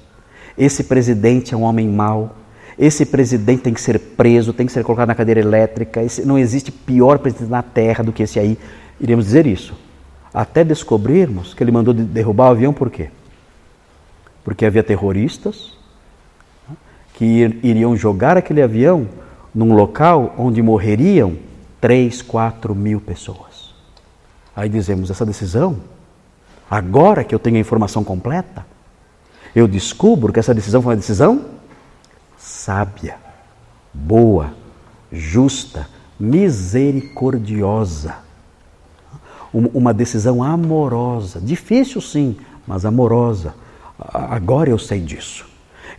Esse presidente é um homem mau. Esse presidente tem que ser preso, tem que ser colocado na cadeira elétrica. Esse, não existe pior presidente na Terra do que esse aí. Iremos dizer isso. Até descobrirmos que ele mandou derrubar o avião por quê? Porque havia terroristas que iriam jogar aquele avião num local onde morreriam 3, 4 mil pessoas. Aí dizemos: essa decisão, agora que eu tenho a informação completa, eu descubro que essa decisão foi uma decisão sábia, boa, justa, misericordiosa. Uma decisão amorosa, difícil sim, mas amorosa. Agora eu sei disso.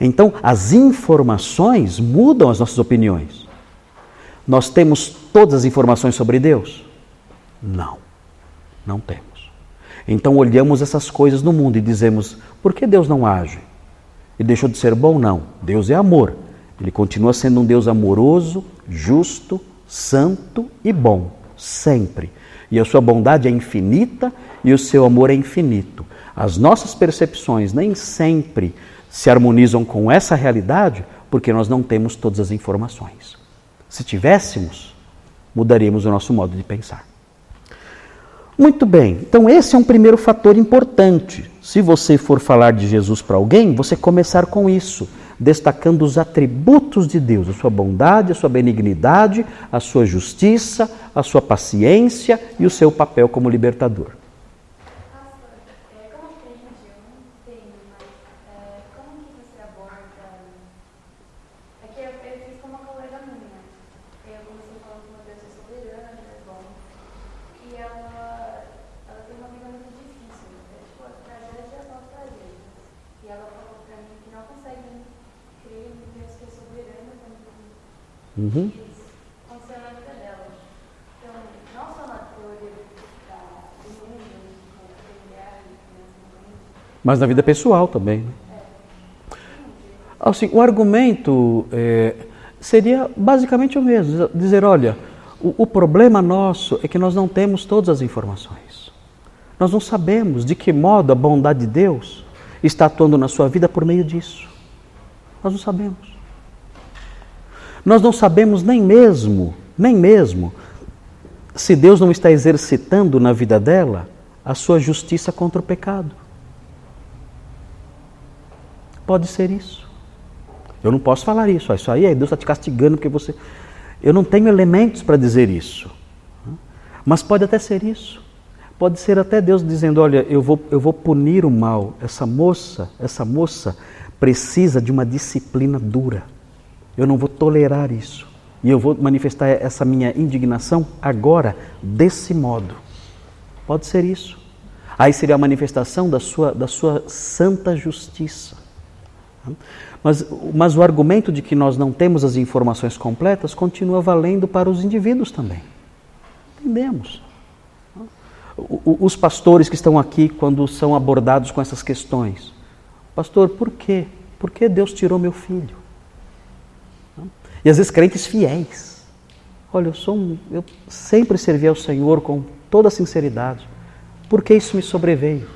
Então, as informações mudam as nossas opiniões. Nós temos todas as informações sobre Deus? Não, não temos. Então, olhamos essas coisas no mundo e dizemos: por que Deus não age? Ele deixou de ser bom? Não. Deus é amor. Ele continua sendo um Deus amoroso, justo, santo e bom, sempre. E a sua bondade é infinita e o seu amor é infinito. As nossas percepções nem sempre se harmonizam com essa realidade porque nós não temos todas as informações. Se tivéssemos, mudaríamos o nosso modo de pensar. Muito bem, então esse é um primeiro fator importante. Se você for falar de Jesus para alguém, você começar com isso destacando os atributos de Deus, a sua bondade, a sua benignidade, a sua justiça, a sua paciência e o seu papel como libertador. Uhum. Mas na vida pessoal também. Né? Assim, o argumento é, seria basicamente o mesmo: dizer, olha, o, o problema nosso é que nós não temos todas as informações. Nós não sabemos de que modo a bondade de Deus está atuando na sua vida por meio disso. Nós não sabemos. Nós não sabemos nem mesmo, nem mesmo, se Deus não está exercitando na vida dela a sua justiça contra o pecado. Pode ser isso. Eu não posso falar isso. Isso aí é Deus está te castigando porque você. Eu não tenho elementos para dizer isso. Mas pode até ser isso. Pode ser até Deus dizendo: Olha, eu vou, eu vou punir o mal. Essa moça, essa moça precisa de uma disciplina dura. Eu não vou tolerar isso. E eu vou manifestar essa minha indignação agora, desse modo. Pode ser isso. Aí seria a manifestação da sua, da sua santa justiça. Mas, mas o argumento de que nós não temos as informações completas continua valendo para os indivíduos também. Entendemos. Os pastores que estão aqui, quando são abordados com essas questões, pastor, por quê? Por que Deus tirou meu filho? E às vezes crentes fiéis. Olha, eu sou um, eu sempre servi ao Senhor com toda sinceridade. Por que isso me sobreveio?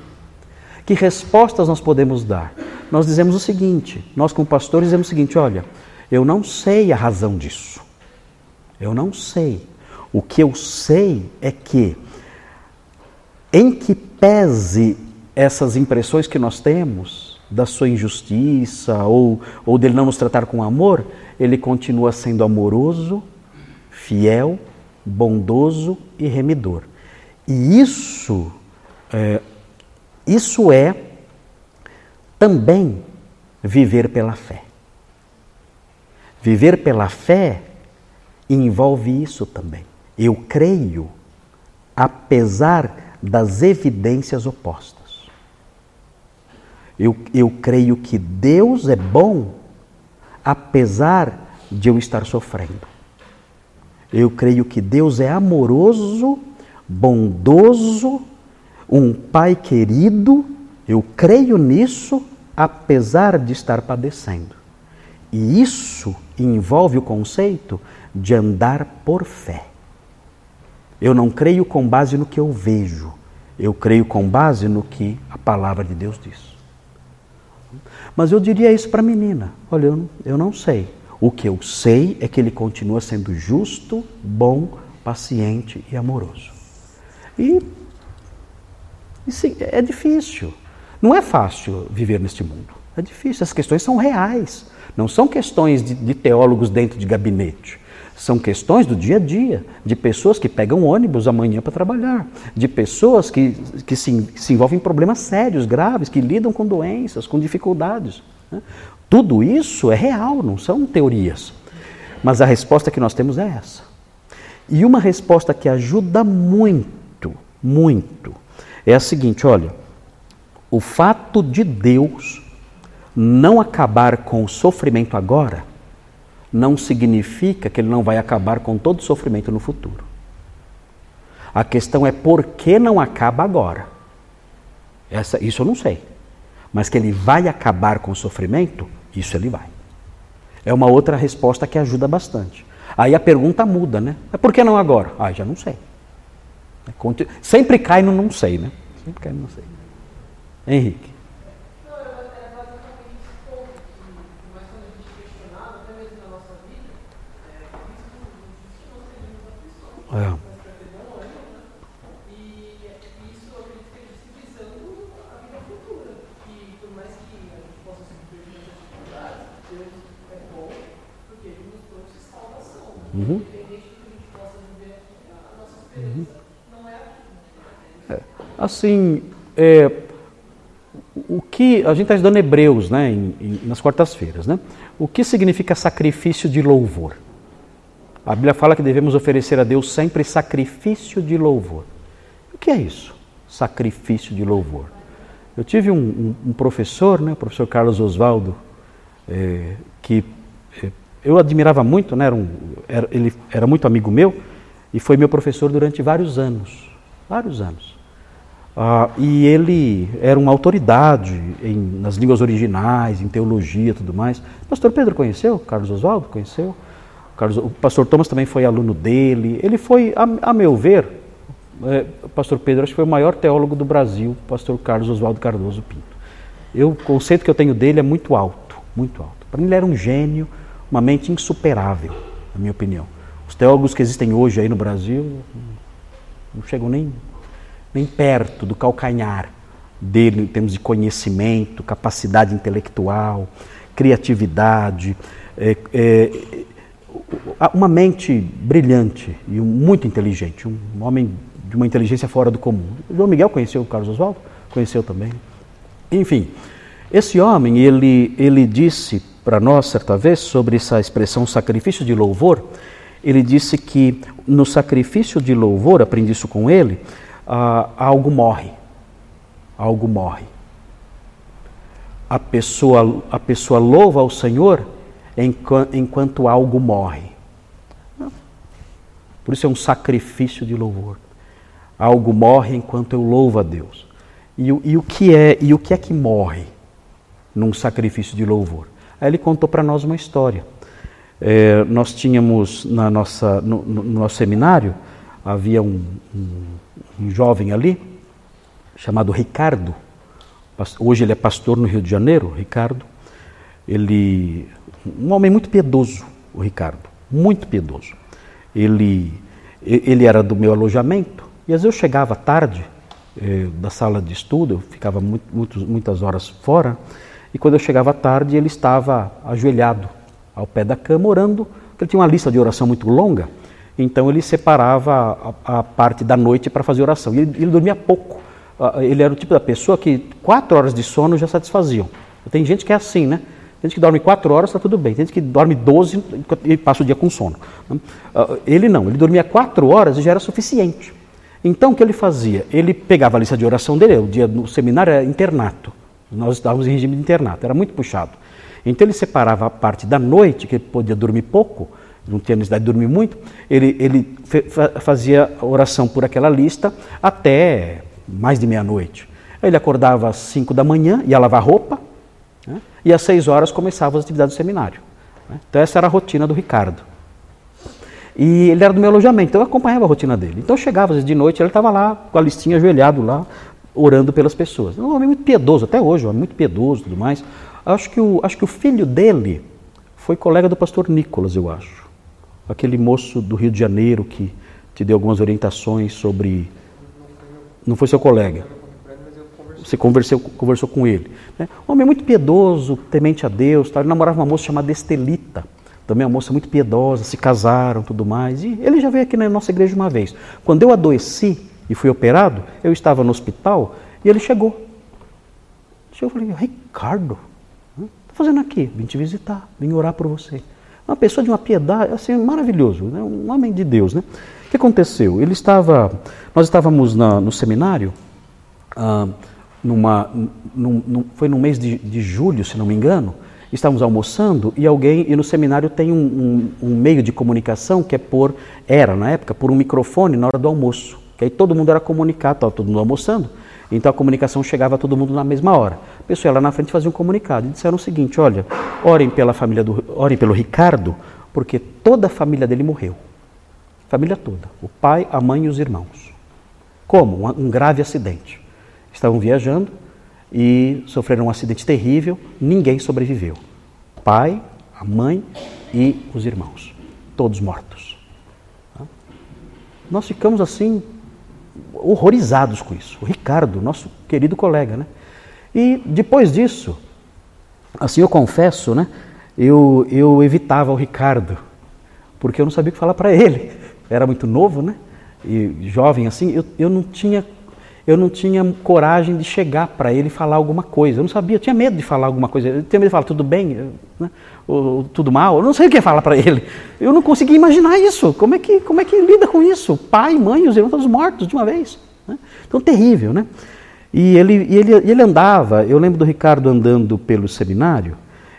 Que respostas nós podemos dar? Nós dizemos o seguinte: nós, como pastores, dizemos o seguinte: olha, eu não sei a razão disso. Eu não sei. O que eu sei é que, em que pese essas impressões que nós temos da sua injustiça ou, ou dele não nos tratar com amor, ele continua sendo amoroso, fiel, bondoso e remidor. E isso é, isso é também viver pela fé. Viver pela fé envolve isso também. Eu creio, apesar das evidências opostas. Eu, eu creio que Deus é bom, apesar de eu estar sofrendo. Eu creio que Deus é amoroso, bondoso, um pai querido, eu creio nisso, apesar de estar padecendo. E isso envolve o conceito de andar por fé. Eu não creio com base no que eu vejo, eu creio com base no que a palavra de Deus diz. Mas eu diria isso para a menina: olha, eu não, eu não sei. O que eu sei é que ele continua sendo justo, bom, paciente e amoroso. E isso é difícil. Não é fácil viver neste mundo. É difícil. As questões são reais. Não são questões de, de teólogos dentro de gabinete. São questões do dia a dia, de pessoas que pegam ônibus amanhã para trabalhar, de pessoas que, que se, se, envolvem em problemas sérios, graves, que lidam com doenças, com dificuldades. Né? Tudo isso é real, não são teorias. Mas a resposta que nós temos é essa. E uma resposta que ajuda muito, muito, é a seguinte: olha, o fato de Deus não acabar com o sofrimento agora não significa que ele não vai acabar com todo o sofrimento no futuro. A questão é por que não acaba agora. Essa, isso eu não sei. Mas que ele vai acabar com o sofrimento, isso ele vai. É uma outra resposta que ajuda bastante. Aí a pergunta muda, né? Mas por que não agora? Ah, já não sei. Sempre cai no não sei, né? Sempre cai no não sei. Henrique. É. Uhum. Uhum. É. Assim, é, o que a gente está estudando Hebreus, né, em, em, nas quartas-feiras, né? O que significa sacrifício de louvor? A Bíblia fala que devemos oferecer a Deus sempre sacrifício de louvor. O que é isso? Sacrifício de louvor. Eu tive um, um, um professor, né, o professor Carlos Oswaldo, é, que é, eu admirava muito, né, era um, era, ele era muito amigo meu e foi meu professor durante vários anos, vários anos. Ah, e ele era uma autoridade em, nas línguas originais, em teologia e tudo mais. O pastor Pedro conheceu? Carlos Oswaldo conheceu? Carlos, o pastor Thomas também foi aluno dele. Ele foi, a, a meu ver, é, o pastor Pedro acho que foi o maior teólogo do Brasil, o pastor Carlos Oswaldo Cardoso Pinto. Eu, o conceito que eu tenho dele é muito alto, muito alto. Para mim ele era um gênio, uma mente insuperável, na minha opinião. Os teólogos que existem hoje aí no Brasil não chegam nem nem perto do calcanhar dele em termos de conhecimento, capacidade intelectual, criatividade, é, é, uma mente brilhante e muito inteligente, um homem de uma inteligência fora do comum. João Miguel conheceu o Carlos Oswaldo? Conheceu também. Enfim, esse homem, ele, ele disse para nós certa vez sobre essa expressão sacrifício de louvor, ele disse que no sacrifício de louvor, aprendi isso com ele, ah, algo morre. Algo morre. A pessoa, a pessoa louva ao Senhor enquanto algo morre. Por isso é um sacrifício de louvor. Algo morre enquanto eu louvo a Deus. E, e, o que é e o que é que morre num sacrifício de louvor? Aí ele contou para nós uma história. É, nós tínhamos na nossa, no, no, nosso seminário havia um, um, um jovem ali chamado Ricardo. Hoje ele é pastor no Rio de Janeiro, Ricardo. Ele um homem muito piedoso, o Ricardo, muito piedoso. Ele ele era do meu alojamento e às vezes eu chegava tarde eh, da sala de estudo, eu ficava muito, muito, muitas horas fora e quando eu chegava tarde ele estava ajoelhado ao pé da cama orando, porque ele tinha uma lista de oração muito longa, então ele separava a, a parte da noite para fazer oração. E ele, ele, dormia pouco. Ele era o tipo da pessoa que quatro horas de sono já satisfaziam. Tem gente que é assim, né? Tem gente que dorme quatro horas, está tudo bem. Tem gente que dorme 12 e passa o dia com sono. Ah, ele não, ele dormia quatro horas e já era suficiente. Então o que ele fazia? Ele pegava a lista de oração dele, o dia no seminário era internato. Nós estávamos em regime de internato, era muito puxado. Então ele separava a parte da noite, que ele podia dormir pouco, não tinha necessidade de dormir muito, ele, ele fazia oração por aquela lista até mais de meia-noite. Ele acordava às 5 da manhã, ia lavar roupa, né? e às 6 horas começavam as atividades do seminário. Né? Então essa era a rotina do Ricardo. E ele era do meu alojamento, então eu acompanhava a rotina dele. Então eu chegava às vezes de noite, ele estava lá com a listinha ajoelhado lá, orando pelas pessoas. Um homem muito piedoso, até hoje, um homem muito piedoso e tudo mais. Acho que, o, acho que o filho dele foi colega do pastor Nicolas, eu acho. Aquele moço do Rio de Janeiro que te deu algumas orientações sobre. Não foi seu colega. Você conversou, conversou com ele. Né? Um homem muito piedoso, temente a Deus. Ele namorava uma moça chamada Estelita. Também uma moça muito piedosa, se casaram tudo mais. E ele já veio aqui na nossa igreja uma vez. Quando eu adoeci e fui operado, eu estava no hospital e ele chegou. Chegou e falei, Ricardo, fazendo aqui? Vim te visitar, vim orar por você. Uma pessoa de uma piedade, assim, maravilhoso, né? um homem de Deus. Né? O que aconteceu? Ele estava, nós estávamos na, no seminário, ah, numa, num, num, foi no mês de, de, julho, se não me engano, estávamos almoçando e alguém, e no seminário tem um, um, um meio de comunicação que é por, era na época, por um microfone na hora do almoço, que aí todo mundo era comunicado, estava todo mundo almoçando, então a comunicação chegava a todo mundo na mesma hora. A pessoa lá na frente fazia um comunicado e disseram o seguinte: olha, orem pela família do, orem pelo Ricardo, porque toda a família dele morreu. Família toda. O pai, a mãe e os irmãos. Como? Um, um grave acidente. Estavam viajando e sofreram um acidente terrível, ninguém sobreviveu. O pai, a mãe e os irmãos. Todos mortos. Nós ficamos assim horrorizados com isso. O Ricardo, nosso querido colega, né? E depois disso, assim eu confesso, né? Eu, eu evitava o Ricardo, porque eu não sabia o que falar para ele. Era muito novo, né? E jovem assim, eu, eu não tinha eu não tinha coragem de chegar para ele e falar alguma coisa. Eu não sabia, eu tinha medo de falar alguma coisa. Eu tinha medo de falar tudo bem, né? ou, tudo mal. Eu não sei o que falar para ele. Eu não conseguia imaginar isso. Como é que, como é que lida com isso? Pai, mãe, os irmãos todos mortos de uma vez. Né? Então, terrível, né? E ele, ele, ele andava, eu lembro do Ricardo andando pelo seminário,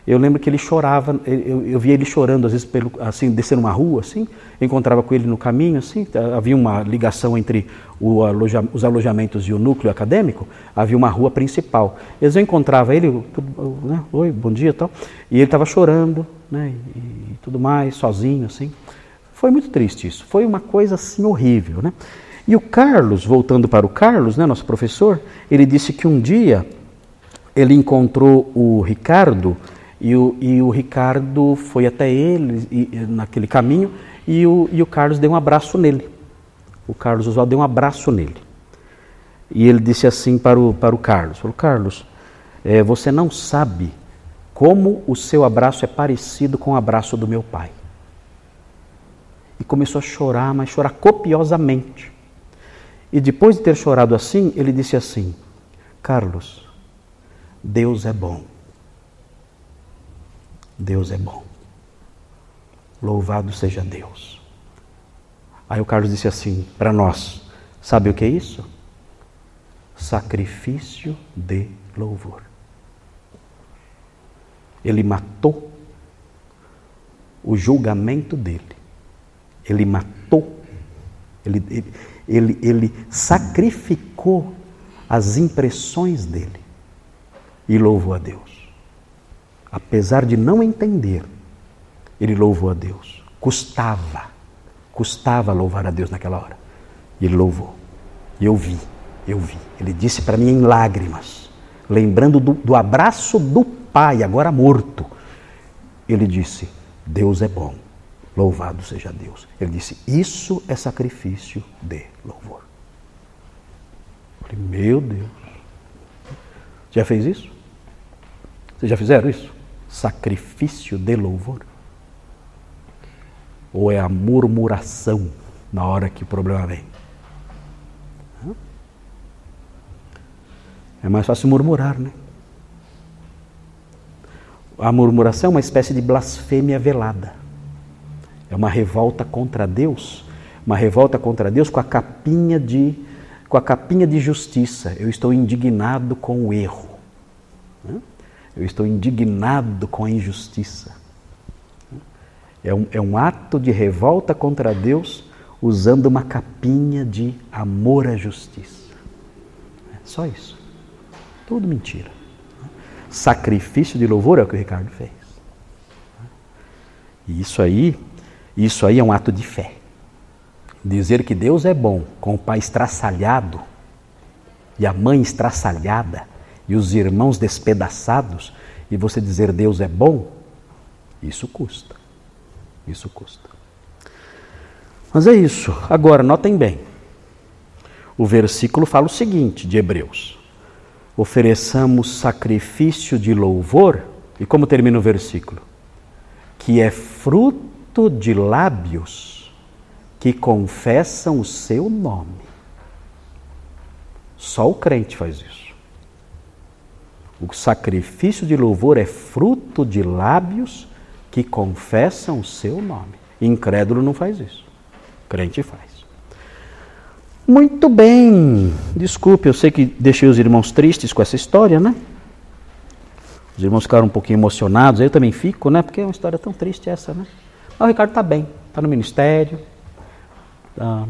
eu lembro que ele chorava, eu, eu via ele chorando às vezes pelo, assim, descendo uma rua, assim, encontrava com ele no caminho, assim, havia uma ligação entre aloja, os alojamentos e o núcleo acadêmico, havia uma rua principal. Às eu encontrava ele, tudo, né, oi, bom dia, tal, e ele estava chorando, né, e, e tudo mais, sozinho, assim. Foi muito triste isso, foi uma coisa assim horrível, né. E o Carlos, voltando para o Carlos, né, nosso professor, ele disse que um dia ele encontrou o Ricardo e o, e o Ricardo foi até ele e, naquele caminho e o, e o Carlos deu um abraço nele. O Carlos Oswaldo deu um abraço nele. E ele disse assim para o, para o Carlos: falou, Carlos, é, você não sabe como o seu abraço é parecido com o abraço do meu pai. E começou a chorar, mas chorar copiosamente. E depois de ter chorado assim, ele disse assim: Carlos, Deus é bom. Deus é bom. Louvado seja Deus. Aí o Carlos disse assim para nós: Sabe o que é isso? sacrifício de louvor. Ele matou o julgamento dele. Ele matou, ele, ele, ele, ele sacrificou as impressões dele e louvou a Deus. Apesar de não entender, ele louvou a Deus. Custava, custava louvar a Deus naquela hora. E ele louvou. E eu vi, eu vi. Ele disse para mim em lágrimas, lembrando do, do abraço do pai, agora morto. Ele disse: Deus é bom, louvado seja Deus. Ele disse: Isso é sacrifício de louvor. Eu falei: Meu Deus. Já fez isso? Vocês já fizeram isso? Sacrifício de louvor? Ou é a murmuração na hora que o problema vem? É mais fácil murmurar, né? A murmuração é uma espécie de blasfêmia velada. É uma revolta contra Deus, uma revolta contra Deus com a capinha de com a capinha de justiça. Eu estou indignado com o erro. Eu estou indignado com a injustiça. É um, é um ato de revolta contra Deus usando uma capinha de amor à justiça. É só isso. Tudo mentira. Sacrifício de louvor é o que o Ricardo fez. E isso aí, isso aí é um ato de fé. Dizer que Deus é bom com o pai estraçalhado e a mãe estraçalhada e os irmãos despedaçados e você dizer Deus é bom, isso custa. Isso custa. Mas é isso. Agora, notem bem. O versículo fala o seguinte de Hebreus: ofereçamos sacrifício de louvor, e como termina o versículo? Que é fruto de lábios que confessam o seu nome. Só o crente faz isso. O sacrifício de louvor é fruto de lábios que confessam o seu nome. Incrédulo não faz isso. Crente faz. Muito bem. Desculpe, eu sei que deixei os irmãos tristes com essa história, né? Os irmãos ficaram um pouquinho emocionados, eu também fico, né? Porque é uma história tão triste essa, né? Mas o Ricardo está bem, está no ministério, está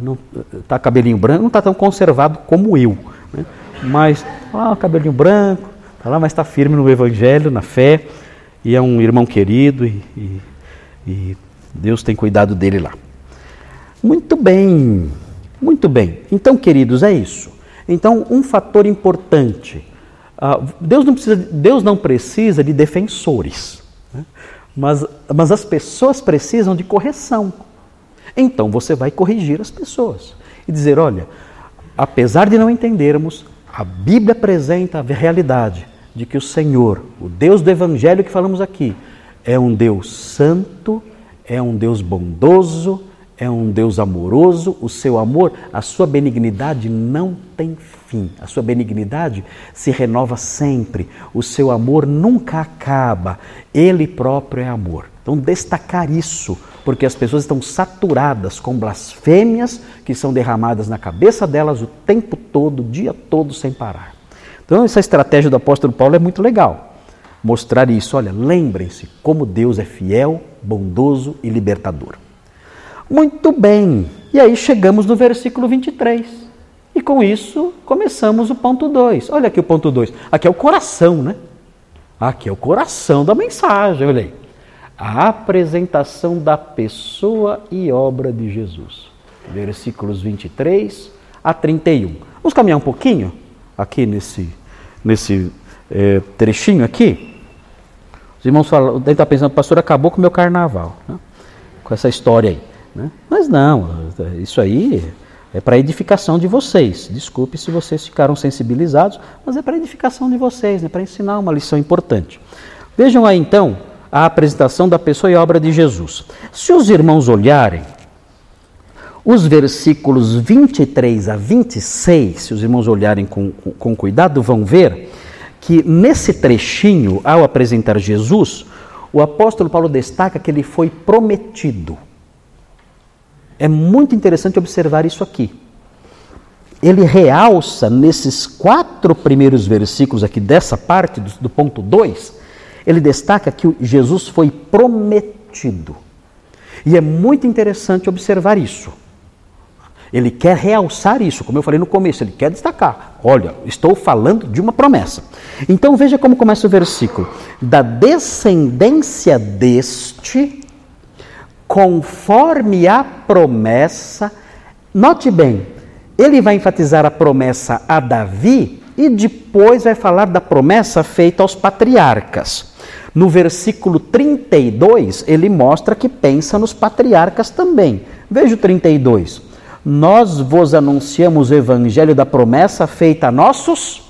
tá cabelinho branco, não está tão conservado como eu, né? Mas, ah, cabelinho branco, está lá, mas está firme no Evangelho, na fé, e é um irmão querido, e, e, e Deus tem cuidado dele lá. Muito bem. Muito bem. Então, queridos, é isso. Então, um fator importante. Uh, Deus, não precisa, Deus não precisa de defensores, né? mas, mas as pessoas precisam de correção. Então, você vai corrigir as pessoas e dizer: olha, apesar de não entendermos, a Bíblia apresenta a realidade de que o Senhor, o Deus do Evangelho que falamos aqui, é um Deus santo, é um Deus bondoso, é um Deus amoroso, o seu amor, a sua benignidade não tem fim. A sua benignidade se renova sempre. O seu amor nunca acaba. Ele próprio é amor. Então, destacar isso, porque as pessoas estão saturadas com blasfêmias que são derramadas na cabeça delas o tempo todo, o dia todo, sem parar. Então, essa estratégia do apóstolo Paulo é muito legal. Mostrar isso. Olha, lembrem-se como Deus é fiel, bondoso e libertador. Muito bem. E aí chegamos no versículo 23. E com isso começamos o ponto 2. Olha aqui o ponto 2. Aqui é o coração, né? Aqui é o coração da mensagem, olha aí. A apresentação da pessoa e obra de Jesus. Versículos 23 a 31. Vamos caminhar um pouquinho aqui nesse, nesse é, trechinho aqui. Os irmãos falam, deve estar pensando, pastor, acabou com o meu carnaval. Né? Com essa história aí. Né? Mas não, isso aí é para edificação de vocês. Desculpe se vocês ficaram sensibilizados, mas é para edificação de vocês, né? para ensinar uma lição importante. Vejam aí então a apresentação da pessoa e obra de Jesus. Se os irmãos olharem, os versículos 23 a 26, se os irmãos olharem com, com, cuidado, vão ver que nesse trechinho, ao apresentar Jesus, o apóstolo Paulo destaca que ele foi prometido. É muito interessante observar isso aqui. ele realça nesses quatro primeiros versículos aqui dessa parte, do, do ponto 2, ele destaca que Jesus foi prometido. E é muito interessante observar isso. Ele quer realçar isso, como eu falei no começo, ele quer destacar. Olha, estou falando de uma promessa. Então veja como começa o versículo: da descendência deste, conforme a promessa. Note bem, ele vai enfatizar a promessa a Davi e depois vai falar da promessa feita aos patriarcas. No versículo 32, ele mostra que pensa nos patriarcas também. Veja o 32. Nós vos anunciamos o evangelho da promessa feita a nossos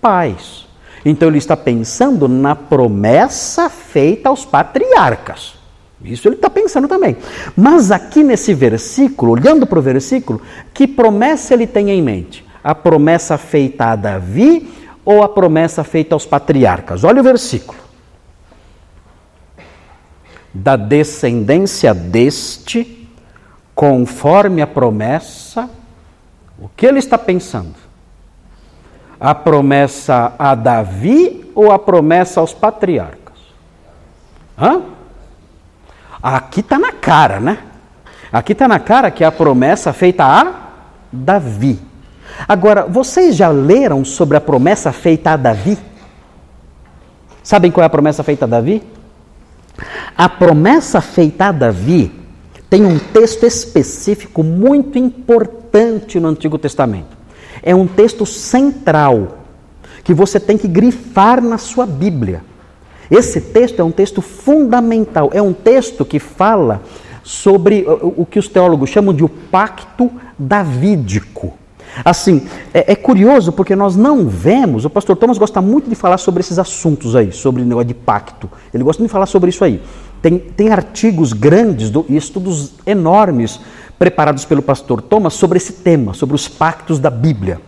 pais. Então ele está pensando na promessa feita aos patriarcas. Isso ele está pensando também. Mas aqui nesse versículo, olhando para o versículo, que promessa ele tem em mente? A promessa feita a Davi ou a promessa feita aos patriarcas? Olha o versículo. Da descendência deste, conforme a promessa, o que ele está pensando? A promessa a Davi ou a promessa aos patriarcas? Hã? Aqui está na cara, né? Aqui está na cara que é a promessa feita a Davi. Agora, vocês já leram sobre a promessa feita a Davi? Sabem qual é a promessa feita a Davi? A promessa feita a Davi tem um texto específico muito importante no Antigo Testamento. É um texto central que você tem que grifar na sua Bíblia. Esse texto é um texto fundamental, é um texto que fala sobre o que os teólogos chamam de o pacto davídico. Assim, é, é, curioso porque nós não vemos, o pastor Thomas gosta muito de falar sobre esses assuntos aí, sobre o negócio de pacto. Ele gosta de falar sobre isso aí. Tem, tem artigos grandes do, e estudos enormes preparados pelo pastor Thomas sobre esse tema, sobre os pactos da Bíblia.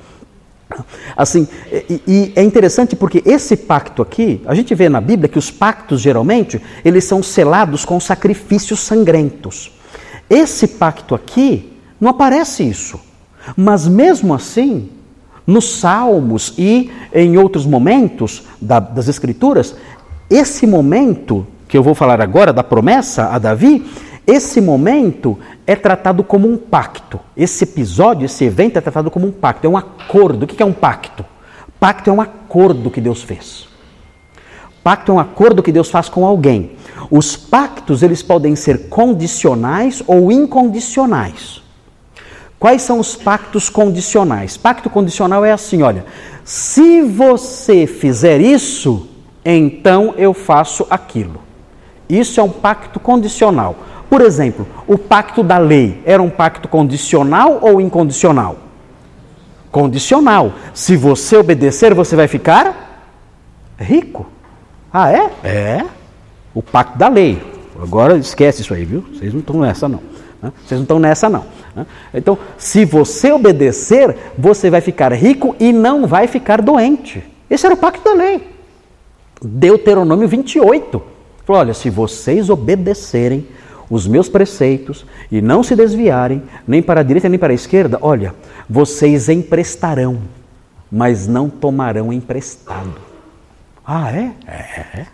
Assim, e, e, é interessante porque esse pacto aqui, a gente vê na Bíblia que os pactos geralmente eles são selados com sacrifícios sangrentos. Esse pacto aqui não aparece isso, mas mesmo assim, nos Salmos e em outros momentos da, das Escrituras, esse momento que eu vou falar agora da promessa a Davi, esse momento é tratado como um pacto. Esse episódio, esse evento é tratado como um pacto, é um acordo. O que é um pacto? Pacto é um acordo que Deus fez. Pacto é um acordo que Deus faz com alguém. Os pactos, eles podem ser condicionais ou incondicionais. Quais são os pactos condicionais? Pacto condicional é assim, olha, se você fizer isso, então eu faço aquilo. Isso é um pacto condicional. Por exemplo, o pacto da lei era um pacto condicional ou incondicional? Condicional. Se você obedecer, você vai ficar rico. Ah, é? É. O pacto da lei. Agora esquece isso aí, viu? Vocês não estão nessa, não. Né? Vocês não estão nessa, não. Né? Então, se você obedecer, você vai ficar rico e não vai ficar doente. Esse era o pacto da lei. Deuteronômio 28. Falou: olha, se vocês obedecerem, os meus preceitos e não se desviarem nem para a direita nem para a esquerda, olha, vocês emprestarão, mas não tomarão emprestado. Ah, é? É.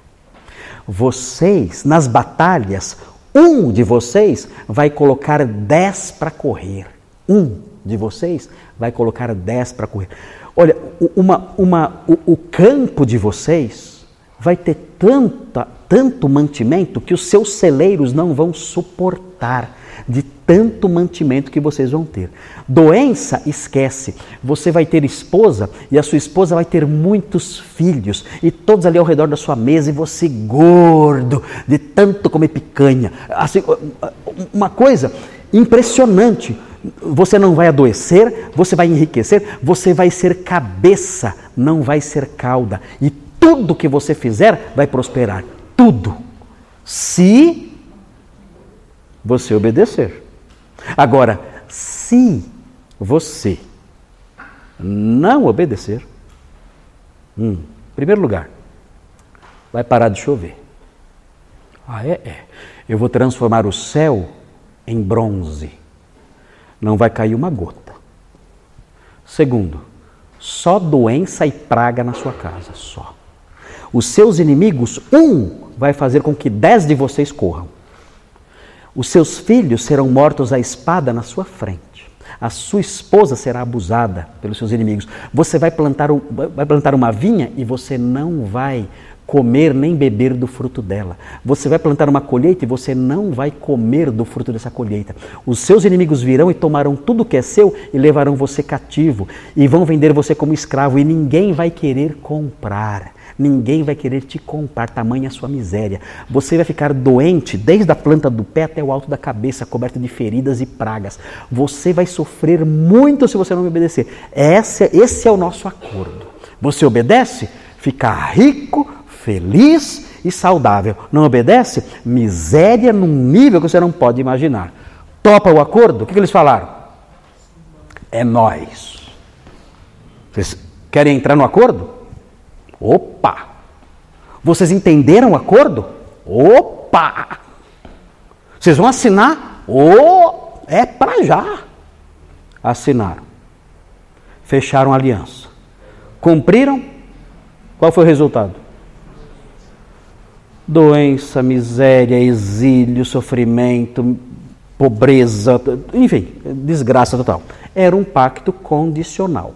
Vocês, nas batalhas, um de vocês vai colocar dez para correr. Um de vocês vai colocar dez para correr. Olha, uma, uma, o, o campo de vocês vai ter tanta tanto mantimento que os seus celeiros não vão suportar de tanto mantimento que vocês vão ter. Doença, esquece. Você vai ter esposa e a sua esposa vai ter muitos filhos e todos ali ao redor da sua mesa e você gordo de tanto comer picanha. Assim, uma coisa impressionante. Você não vai adoecer, você vai enriquecer, você vai ser cabeça, não vai ser cauda. E tudo que você fizer vai prosperar tudo se você obedecer. Agora, se você não obedecer, hum, em primeiro lugar, vai parar de chover. Ah, é? É. Eu vou transformar o céu em bronze. Não vai cair uma gota. Segundo, só doença e praga na sua casa, só. Os seus inimigos, um vai fazer com que dez de vocês corram. Os seus filhos serão mortos à espada na sua frente. A sua esposa será abusada pelos seus inimigos. Você vai plantar, vai plantar uma vinha e você não vai comer nem beber do fruto dela. Você vai plantar uma colheita e você não vai comer do fruto dessa colheita. Os seus inimigos virão e tomarão tudo que é seu e levarão você cativo e vão vender você como escravo e ninguém vai querer comprar. Ninguém vai querer te comprar, tamanha a sua miséria. Você vai ficar doente desde a planta do pé até o alto da cabeça, coberto de feridas e pragas. Você vai sofrer muito se você não me obedecer. Esse, esse é o nosso acordo. Você obedece, fica rico, feliz e saudável. Não obedece? Miséria num nível que você não pode imaginar. Topa o acordo? O que, eles falaram? É nós. Vocês querem entrar no acordo? Opa! Vocês entenderam o acordo? Opa! Vocês vão assinar? Oh, é para já. Assinaram. Fecharam a aliança. Cumpriram? Qual foi o resultado? Doença, miséria, exílio, sofrimento, pobreza, enfim, desgraça total. Era um pacto condicional.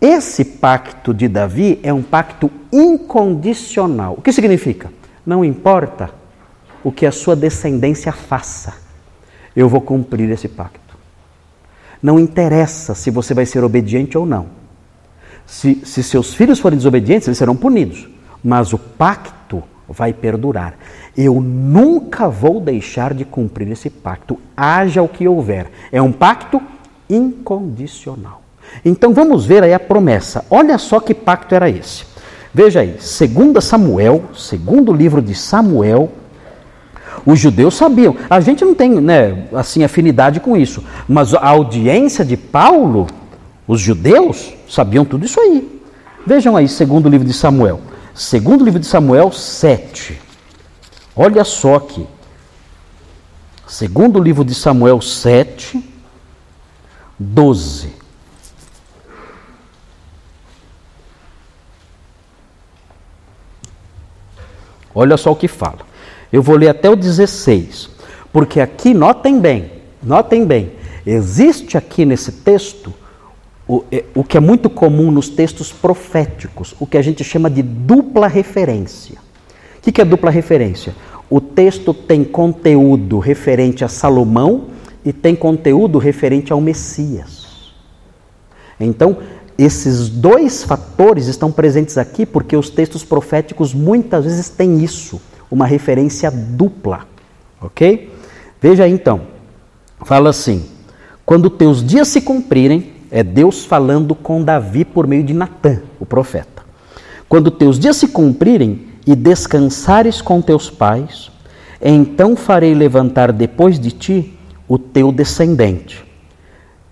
Esse pacto de Davi é um pacto incondicional. O que significa? Não importa o que a sua descendência faça, eu vou cumprir esse pacto. Não interessa se você vai ser obediente ou não. Se, se seus filhos forem desobedientes, eles serão punidos. Mas o pacto vai perdurar. Eu nunca vou deixar de cumprir esse pacto, haja o que houver. É um pacto incondicional. Então vamos ver aí a promessa. Olha só que pacto era esse. Veja aí, segundo Samuel, segundo livro de Samuel, os judeus sabiam. A gente não tem, né, assim afinidade com isso, mas a audiência de Paulo, os judeus sabiam tudo isso aí. Vejam aí, segundo livro de Samuel. Segundo livro de Samuel 7. Olha só aqui. Segundo livro de Samuel 7, 12. Olha só o que fala. Eu vou ler até o 16, porque aqui, notem bem, notem bem, existe aqui nesse texto o, é, o que é muito comum nos textos proféticos, o que a gente chama de dupla referência. O que, que é dupla referência? O texto tem conteúdo referente a Salomão e tem conteúdo referente ao Messias. Então, esses dois fatores estão presentes aqui porque os textos proféticos muitas vezes têm isso, uma referência dupla. Ok? Veja então, fala assim: quando teus dias se cumprirem, é Deus falando com Davi por meio de Natã, o profeta. Quando teus dias se cumprirem e descansares com teus pais, então farei levantar depois de ti o teu descendente,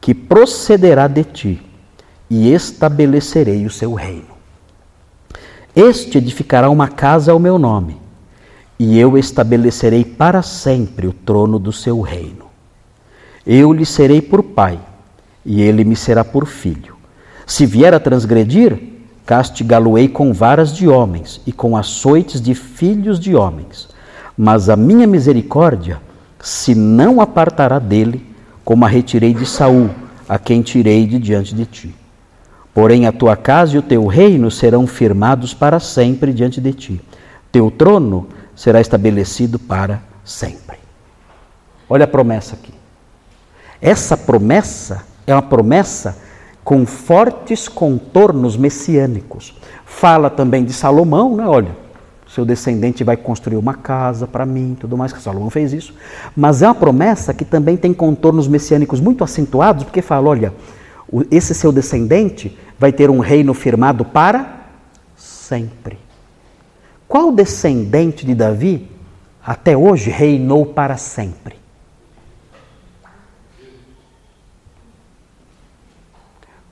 que procederá de ti e estabelecerei o seu reino. Este edificará uma casa ao meu nome, e eu estabelecerei para sempre o trono do seu reino. Eu lhe serei por pai, e ele me será por filho. Se vier a transgredir, castigá-lo-ei com varas de homens e com açoites de filhos de homens. Mas a minha misericórdia se não apartará dele, como a retirei de Saul, a quem tirei de diante de ti. Porém, a tua casa e o teu reino serão firmados para sempre diante de ti. Teu trono será estabelecido para sempre. Olha a promessa aqui. Essa promessa é uma promessa com fortes contornos messiânicos. Fala também de Salomão, né? Olha, seu descendente vai construir uma casa para mim, tudo mais, que Salomão fez isso. Mas é uma promessa que também tem contornos messiânicos muito acentuados, porque fala, olha, esse seu descendente vai ter um reino firmado para sempre. Qual descendente de Davi até hoje reinou para sempre?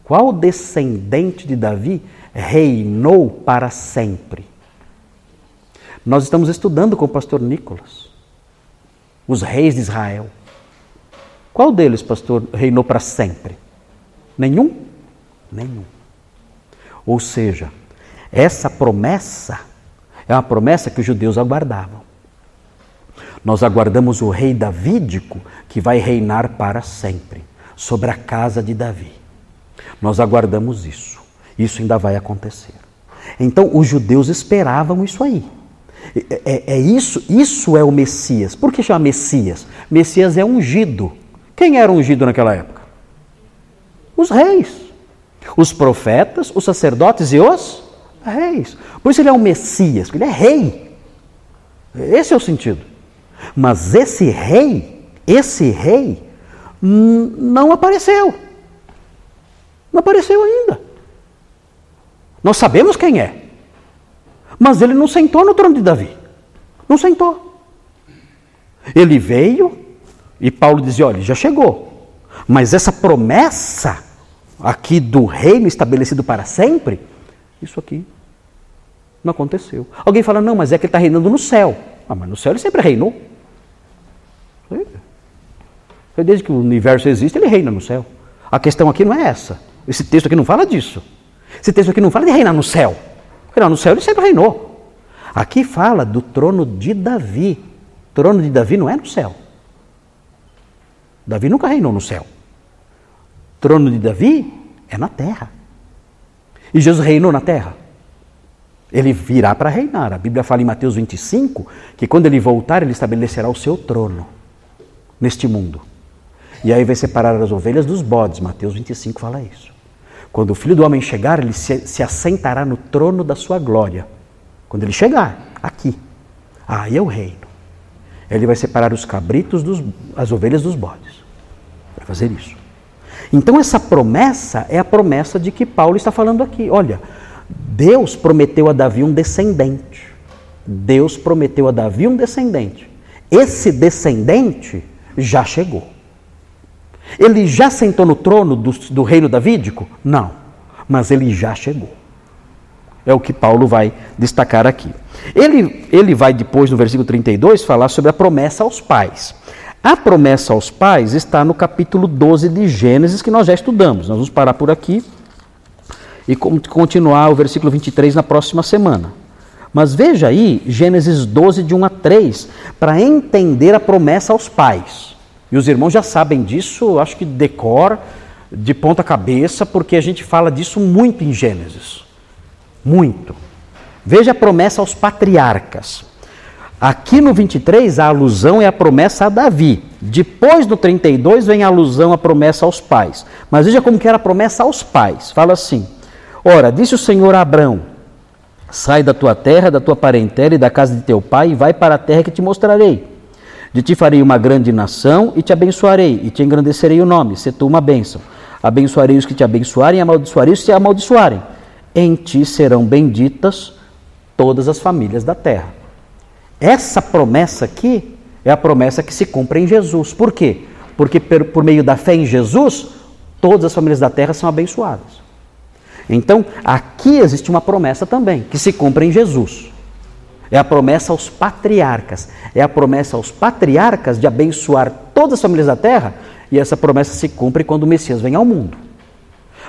Qual descendente de Davi reinou para sempre? Nós estamos estudando com o pastor Nicolas os reis de Israel. Qual deles, pastor, reinou para sempre? Nenhum? Nenhum. Ou seja, essa promessa é uma promessa que os judeus aguardavam. Nós aguardamos o rei davídico que vai reinar para sempre sobre a casa de Davi. Nós aguardamos isso. Isso ainda vai acontecer. Então, os judeus esperavam isso aí. É, é, é, isso, isso é o Messias. Por que chama Messias? Messias é ungido. Quem era ungido naquela época? Os reis, os profetas, os sacerdotes e os reis. Por isso ele é o Messias, porque ele é rei. Esse é o sentido. Mas esse rei, esse rei, não apareceu. Não apareceu ainda. Nós sabemos quem é. Mas ele não sentou no trono de Davi. Não sentou. Ele veio e Paulo dizia: olha, já chegou. Mas essa promessa aqui do reino estabelecido para sempre, isso aqui não aconteceu. Alguém fala: não, mas é que ele está reinando no céu. Ah, mas no céu ele sempre reinou. Desde que o universo existe, ele reina no céu. A questão aqui não é essa. Esse texto aqui não fala disso. Esse texto aqui não fala de reinar no céu. Reinar no céu ele sempre reinou. Aqui fala do trono de Davi. O trono de Davi não é no céu. Davi nunca reinou no céu. Trono de Davi é na terra. E Jesus reinou na terra. Ele virá para reinar. A Bíblia fala em Mateus 25 que quando ele voltar, ele estabelecerá o seu trono neste mundo. E aí vai separar as ovelhas dos bodes. Mateus 25 fala isso. Quando o filho do homem chegar, ele se, se assentará no trono da sua glória. Quando ele chegar, aqui. Aí é o reino. Ele vai separar os cabritos dos as ovelhas dos bodes. Vai fazer isso. Então essa promessa é a promessa de que Paulo está falando aqui. Olha, Deus prometeu a Davi um descendente. Deus prometeu a Davi um descendente. Esse descendente já chegou. Ele já sentou no trono do, do reino davídico? Não, mas ele já chegou. É o que Paulo vai destacar aqui. Ele, ele vai depois, no versículo 32, falar sobre a promessa aos pais. A promessa aos pais está no capítulo 12 de Gênesis, que nós já estudamos. Nós vamos parar por aqui e continuar o versículo 23 na próxima semana. Mas veja aí Gênesis 12, de 1 a 3, para entender a promessa aos pais. E os irmãos já sabem disso, acho que decor, de ponta cabeça, porque a gente fala disso muito em Gênesis. Muito. Veja a promessa aos patriarcas. Aqui no 23, a alusão é a promessa a Davi. Depois do 32 vem a alusão à promessa aos pais. Mas veja como que era a promessa aos pais. Fala assim: Ora, disse o Senhor a Abrão: Sai da tua terra, da tua parentela e da casa de teu pai e vai para a terra que te mostrarei. De ti farei uma grande nação e te abençoarei, e te engrandecerei o nome, se tu uma bênção. Abençoarei os que te abençoarem e amaldiçoarei os que te amaldiçoarem. Em ti serão benditas todas as famílias da terra. Essa promessa aqui é a promessa que se cumpre em Jesus. Por quê? Porque por meio da fé em Jesus, todas as famílias da terra são abençoadas. Então, aqui existe uma promessa também, que se cumpre em Jesus. É a promessa aos patriarcas. É a promessa aos patriarcas de abençoar todas as famílias da terra, e essa promessa se cumpre quando o Messias vem ao mundo.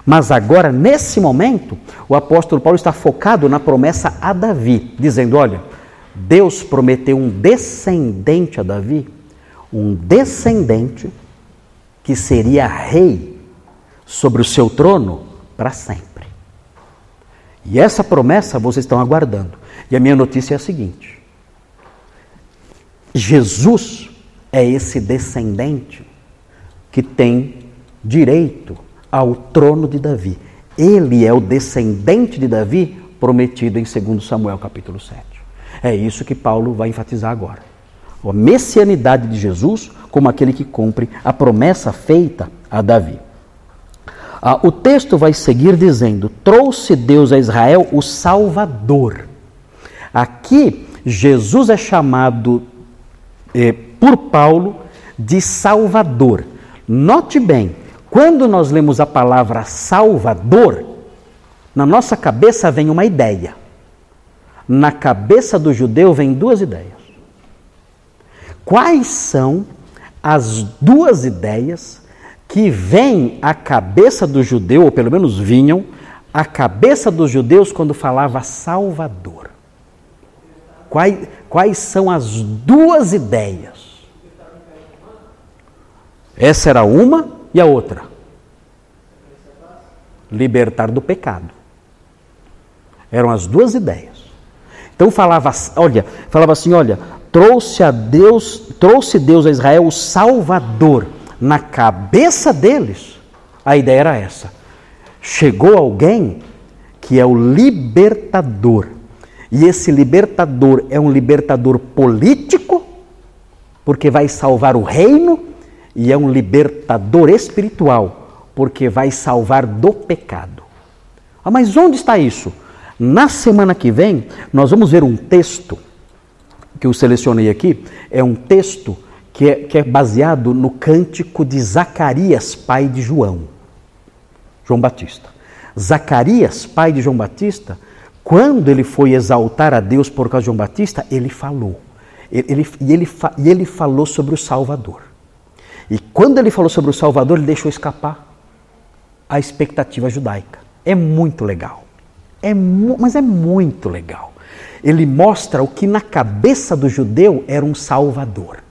Mas agora, nesse momento, o apóstolo Paulo está focado na promessa a Davi, dizendo: olha, Deus prometeu um descendente a Davi, um descendente que seria rei sobre o seu trono para sempre. E essa promessa vocês estão aguardando. E a minha notícia é a seguinte: Jesus é esse descendente que tem direito ao trono de Davi. Ele é o descendente de Davi prometido em 2 Samuel capítulo 7. É isso que Paulo vai enfatizar agora. A messianidade de Jesus como aquele que cumpre a promessa feita a Davi. Ah, o texto vai seguir dizendo: Trouxe Deus a Israel o Salvador. Aqui, Jesus é chamado eh, por Paulo de Salvador. Note bem, quando nós lemos a palavra Salvador, na nossa cabeça vem uma ideia. Na cabeça do judeu vem duas ideias. Quais são as duas ideias que vem a cabeça do judeu, ou pelo menos vinham, a cabeça dos judeus quando falava Salvador. Quais, quais são as duas ideias? Essa era uma e a outra. Libertar do pecado. Eram as duas ideias. Então falava, olha, falava assim, olha, trouxe a Deus, trouxe Deus a Israel o Salvador. Na cabeça deles, a ideia era essa. Chegou alguém que é o libertador. E esse libertador é um libertador político, porque vai salvar o reino, e é um libertador espiritual, porque vai salvar do pecado. Ah, mas onde está isso? Na semana que vem, nós vamos ver um texto que eu selecionei aqui, é um texto que é, que é baseado no cântico de Zacarias, pai de João, João Batista. Zacarias, pai de João Batista, quando ele foi exaltar a Deus por causa de João Batista, ele falou. Ele, e, ele, e ele falou sobre o Salvador. E quando ele falou sobre o Salvador, ele deixou escapar a expectativa judaica. É muito legal. É, mas é muito legal ele mostra o que na cabeça do judeu era um salvador.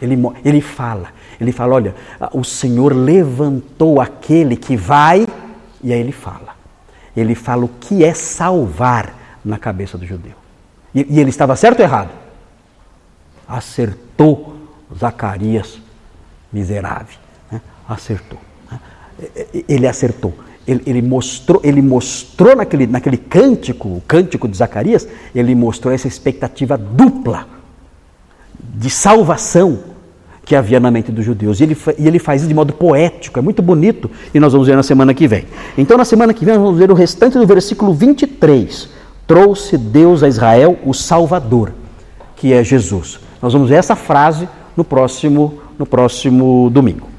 Ele, ele fala, ele fala, olha, o Senhor levantou aquele que vai, e aí ele fala. Ele fala o que é salvar na cabeça do judeu. E, e ele estava certo ou errado? Acertou Zacarias, miserável. Né? Acertou. Né? Ele acertou ele, ele, mostrou, ele mostrou naquele, naquele cântico, o cântico de Zacarias, ele mostrou essa expectativa dupla de salvação que havia na mente dos judeus. E ele, e ele faz isso de modo poético, é muito bonito, e nós vamos ver na semana que vem. Então, na semana que vem, nós vamos ver o restante do versículo 23. Trouxe Deus a Israel o Salvador, que é Jesus. Nós vamos ver essa frase no próximo, no próximo domingo.